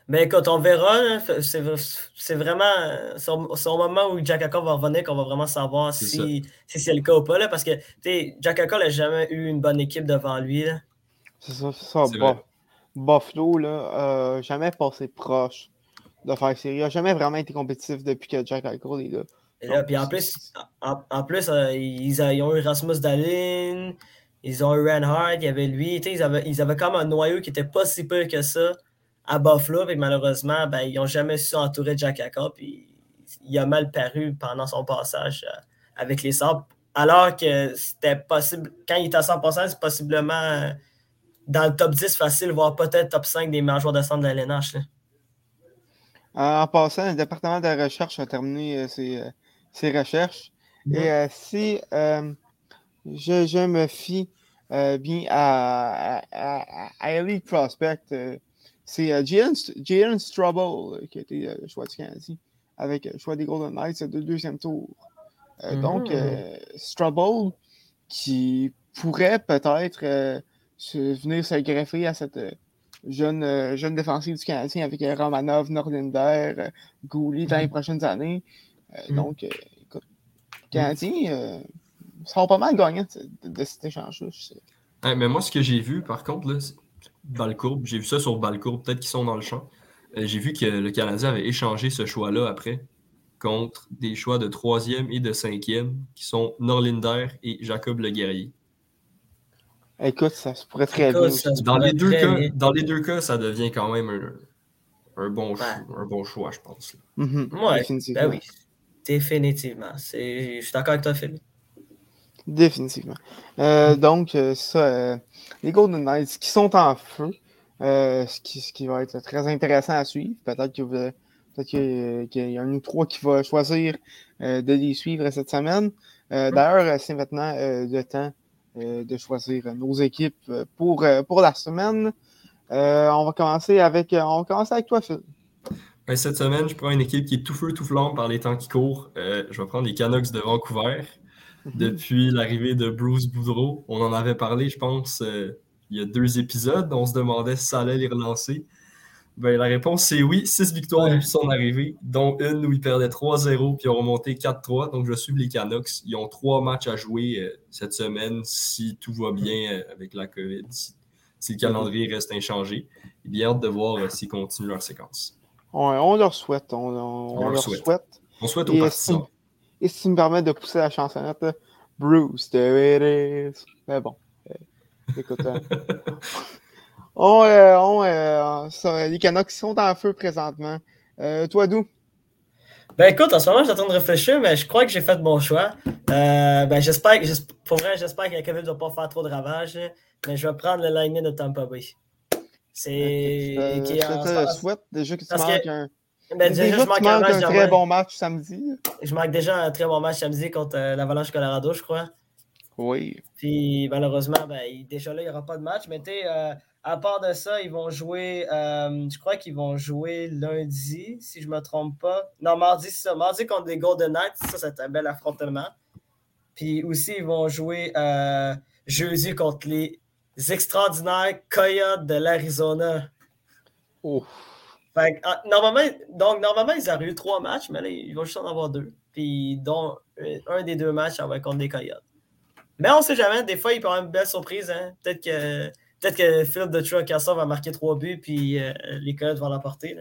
Mais écoute, on verra. là. C'est c'est vraiment euh, c'est au moment où Jack Eichel va revenir qu'on va vraiment savoir C'est si si c'est le cas ou pas. Là, parce que tu sais, Jack Eichel n'a jamais eu une bonne équipe devant lui. Là. C'est ça, c'est ça. Vrai. Buffalo, là, euh, jamais passé proche de faire série. Il a jamais vraiment été compétitif depuis que Jack Eichel est là. Et là, puis en plus, en, en plus euh, ils, ont eu Rasmus Dahlin, ils ont eu Reinhardt, il y avait lui. Ils avaient, ils avaient comme un noyau qui n'était pas si peu que ça à Buffalo. Et malheureusement, ben, ils n'ont jamais su entourer Jack Eichel. Puis il a mal paru pendant son passage euh, avec les Sabres. Alors que c'était possible, quand il était à 100%, c'est possiblement euh, dans le top 10 facile, voire peut-être top 5 des meilleurs joueurs de centre de la LNH. là. En passant, le département de recherche a terminé ses, ses recherches. Et euh, si euh, je, je me fie euh, bien à, à, à, Elite Prospect, c'est Jalen St- Jalen Strobel euh, qui a été le choix du Canadien avec le choix des Golden Knights de deuxième tour. Euh, Donc, Strobel qui pourrait peut-être se- venir se greffer à cette jeune, jeune défensive du Canadien avec Romanov, Norlinder, Goulet dans les prochaines années. Euh, Mhm. Donc, euh, écoute, les Canadiens euh, sont pas mal gagnants de, cet échange-là. je sais. Ouais, mais moi, ce que j'ai vu, par contre, là, c'est- Balcourbe, j'ai vu ça sur Balcourbe, peut-être qu'ils sont dans le champ. Euh, j'ai vu que le Canadien avait échangé ce choix-là après contre des choix de troisième et de cinquième qui sont Norlinder et Jacob Le Guerrier. Écoute, ça se pourrait très Écoute, bien. Dans les, deux cas, bien. dans les deux cas, ça devient quand même un, un bon, choix, un bon choix, je pense. Ouais, définitivement. Ben oui, définitivement. Je suis d'accord avec toi, Philippe. Définitivement. Euh, donc, euh, ça, euh, les Golden Knights qui sont en feu. Euh, ce, qui, ce qui va être très intéressant à suivre. Peut-être qu'il y a un ou trois qui va choisir de les suivre cette semaine. Euh, D'ailleurs, c'est maintenant le temps de choisir nos équipes pour, pour la semaine. On va commencer avec on va commencer avec toi, Phil. Cette semaine, je prends une équipe qui est tout feu, tout flamme par les temps qui courent. Euh, je vais prendre les Canucks de Vancouver. Depuis l'arrivée de Bruce Boudreau, on en avait parlé, je pense, euh, il y a deux épisodes. On se demandait si ça allait les relancer. Ben, la réponse, c'est oui. Six victoires depuis son arrivée, dont une où ils perdaient 3-0 puis ils ont remonté 4-3. Donc, je suis les Canucks. Ils ont trois matchs à jouer euh, cette semaine si tout va bien euh, avec la COVID, si, si le calendrier reste inchangé. J'ai bien hâte de voir euh, s'ils continuent leur séquence. On, on leur souhaite. On, on- on leur leur souhaite. souhaite. On souhaite aux Et si, partisans. et si tu me permets de pousser la chansonnette, Bruce, there it is. Mais bon, euh, écoute. euh, (laughs) on, euh, on, euh, ça, les Canucks sont en feu présentement. Euh, toi, d'où? Ben écoute, en ce moment, j'attends de réfléchir, mais je crois que j'ai fait mon choix. Euh, ben j'espère que, pour vrai, j'espère que la COVID ne va pas faire trop de ravages, mais je vais prendre le line de Tampa Bay. C'est. Euh, qui est en- souhaite déjà que tu parce manques que- un, Ben, déjà, déjà, je manque un manques match un très bon match samedi. Je manque déjà un très bon match samedi contre euh, l'Avalanche Colorado, je crois. Oui. Puis malheureusement, ben, déjà là, il n'y aura pas de match. Mais tu sais, euh, à part de ça, ils vont jouer, euh, je crois qu'ils vont jouer lundi, si je ne me trompe pas. Non, mardi, c'est ça. Mardi contre les Golden Knights, ça, c'est un bel affrontement. Puis aussi, ils vont jouer euh, jeudi contre les extraordinaires Coyotes de l'Arizona. Oh. Fait que, ah, normalement, donc, normalement, ils auraient eu trois matchs, mais là, ils vont juste en avoir deux. Puis, dont euh, un des deux matchs, ça va être contre des Coyotes. Mais on sait jamais, des fois, il peut y avoir une belle surprise. Hein? Peut-être que, peut que Phil de va marquer trois buts, puis euh, les Coyotes vont l'emporter.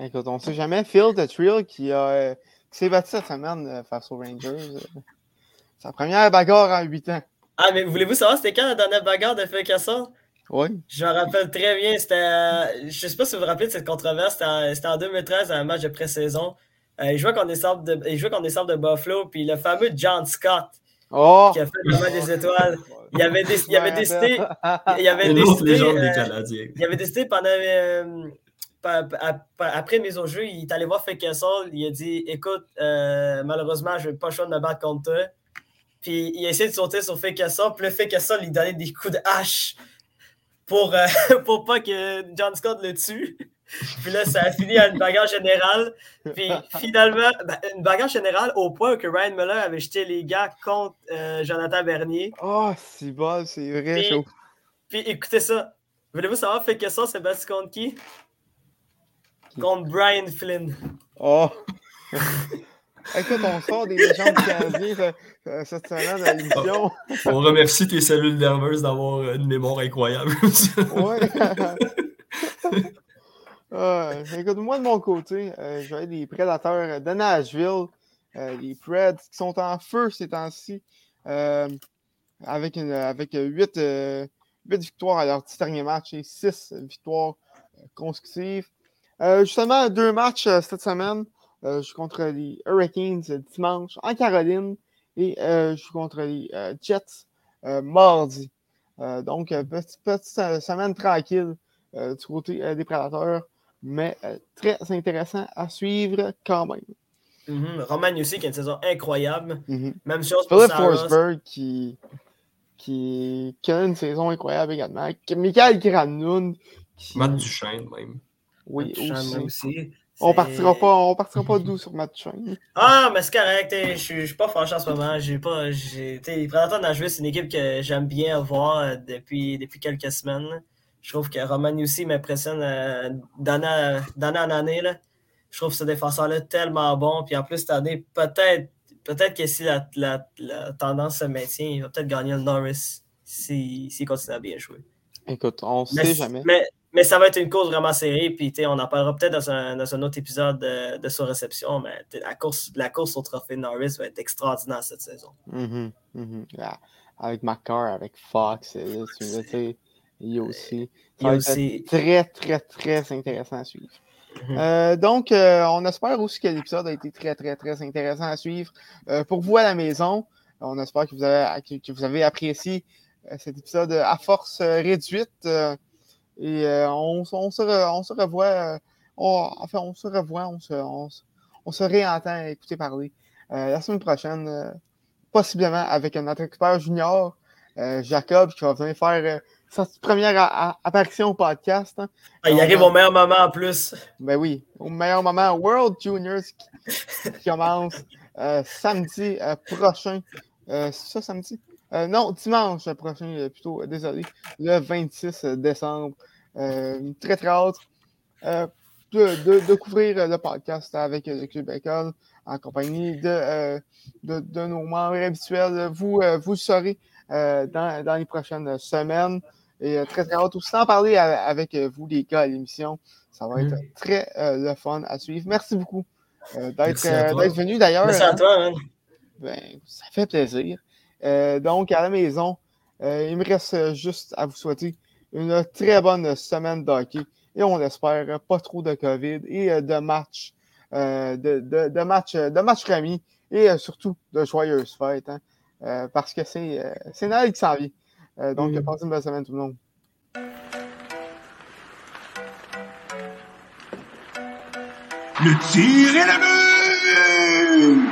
Écoute, on ne sait jamais. Phil de Trill qui, a, euh, qui s'est battu cette semaine face aux Rangers. sa première bagarre en 8 ans. Ah, mais voulez-vous savoir c'était quand la dernière bagarre de Phil Casson? Oui. Je me rappelle très bien. C'était. euh, je sais pas si vous vous rappelez de cette controverse. C'était en, c'était en 2013, un match de pré-saison. Euh, il jouait contre des sables de, il jouait contre des sables de Buffalo, puis le fameux John Scott Oh! qui a fait le match des étoiles. Il avait, déc- il avait décidé. Il avait décidé. légende des euh, Canadiens. il avait décidé pendant. euh, après mise au jeu, il est allé voir Fake Castle. Il a dit Écoute, euh, malheureusement, je n'ai pas le choix de me battre contre toi. Puis il a essayé de sauter sur Castle. Puis le Castle, il donnait des coups de hache pour, euh, (laughs) pour pas que John Scott le tue. Puis là, ça a fini à une bagarre générale. Puis finalement, ben, une bagarre générale au point que Ryan Muller avait jeté les gars contre euh, Jonathan Bernier. Oh, c'est bon, c'est vrai. Puis- chaud. Puis écoutez ça. Voulez-vous savoir ça, c'est battu contre qui? Contre Brian Flynn. Oh! (laughs) Écoute, on sort des légendes canadiennes euh, euh, cette semaine à l'émission. On remercie tes cellules nerveuses d'avoir euh, une mémoire incroyable. (laughs) Ouais. (laughs) Euh, écoute, moi de mon côté, euh, je vais être les prédateurs de Nashville, les Preds qui sont en feu ces temps-ci, avec, une, avec 8, victoires à leur 10 derniers matchs et 6 victoires consécutives. Justement, deux matchs cette semaine. Euh, je suis contre les Hurricanes euh, dimanche en Caroline et euh, je suis contre les euh, Jets euh, mardi. Euh, donc, petite, petite semaine tranquille euh, du côté euh, des prédateurs, mais euh, très intéressant à suivre quand même. Mhm. Roman aussi qui a une saison incroyable. Mhm. Même chose pour Philip. Forsberg qui, qui, qui a une saison incroyable également. Michael Granlund qui. Matt Duchesne, même. Oui, aussi. aussi. On partira pas, on partira pas doux sur Matt Duchesne. Ah, mais c'est correct. Je suis- pas fâché en ce moment. J'ai pas. j'ai- Les Prédateurs c'est une équipe que j'aime bien voir euh, depuis, depuis quelques semaines. Je trouve que Roman aussi m'impressionne euh, d'année en année. là. Je trouve ce défenseur-là tellement bon. Puis en plus, cette année, peut-être peut-être que si la, la- la tendance se maintient, il va peut-être gagner le Norris s'il s'il continue à bien jouer. Écoute, on Mais, sait jamais. mais, mais ça va être une course vraiment serrée. Puis on en parlera peut-être dans un, dans un autre épisode de, de sur réception. Mais la course, la course au trophée Norris va être extraordinaire cette saison. Mhm, mhm. Ah, Avec McCarr, avec Fox, là, tu tu sais, il aussi. Ça va être aussi- très, très, très intéressant à suivre. Mhm. Euh, donc, euh, on espère aussi que l'épisode a été très, très, très intéressant à suivre. Euh, pour vous à la maison, on espère que vous avez, que, vous avez apprécié euh, cet épisode à force euh, réduite. Et euh, on, on, se re- on se revoit. euh, on- enfin, on se revoit, on se, on, se- on se réentend écouter parler euh, la semaine prochaine, possiblement avec notre expert junior, Jacob, qui va venir faire sa première a- apparition au podcast. hein. Ah, il arrive au meilleur moment en plus. Ben oui, au meilleur moment, World Juniors qui, qui commence euh, samedi euh, prochain. C'est ça, samedi? Euh, non, dimanche prochain, euh, plutôt, euh, désolé, le 26 décembre. Euh, très, très hâte euh, de, de, de couvrir le podcast avec le Club École en compagnie de, euh, de, de nos membres habituels. Vous, euh, vous le saurez euh, dans, dans les prochaines semaines. Et très, très hâte aussi d'en parler à- avec vous, les gars, à l'émission. Ça va être très euh, le fun à suivre. Merci beaucoup euh, d'être euh, venu d'ailleurs. Merci à toi, man. Ben, ça fait plaisir. Euh, donc, à la maison, euh, il me reste juste à vous souhaiter une très bonne semaine d'hockey. Et on l'espère, euh, pas trop de COVID et euh, de matchs, euh, de, de, de matchs de matchs remis et euh, surtout de joyeuses fêtes. hein, euh, parce que c'est euh, c'est Noël qui s'en vient. Euh, donc, Mhm. passez une bonne semaine tout le monde. Le tir est le but!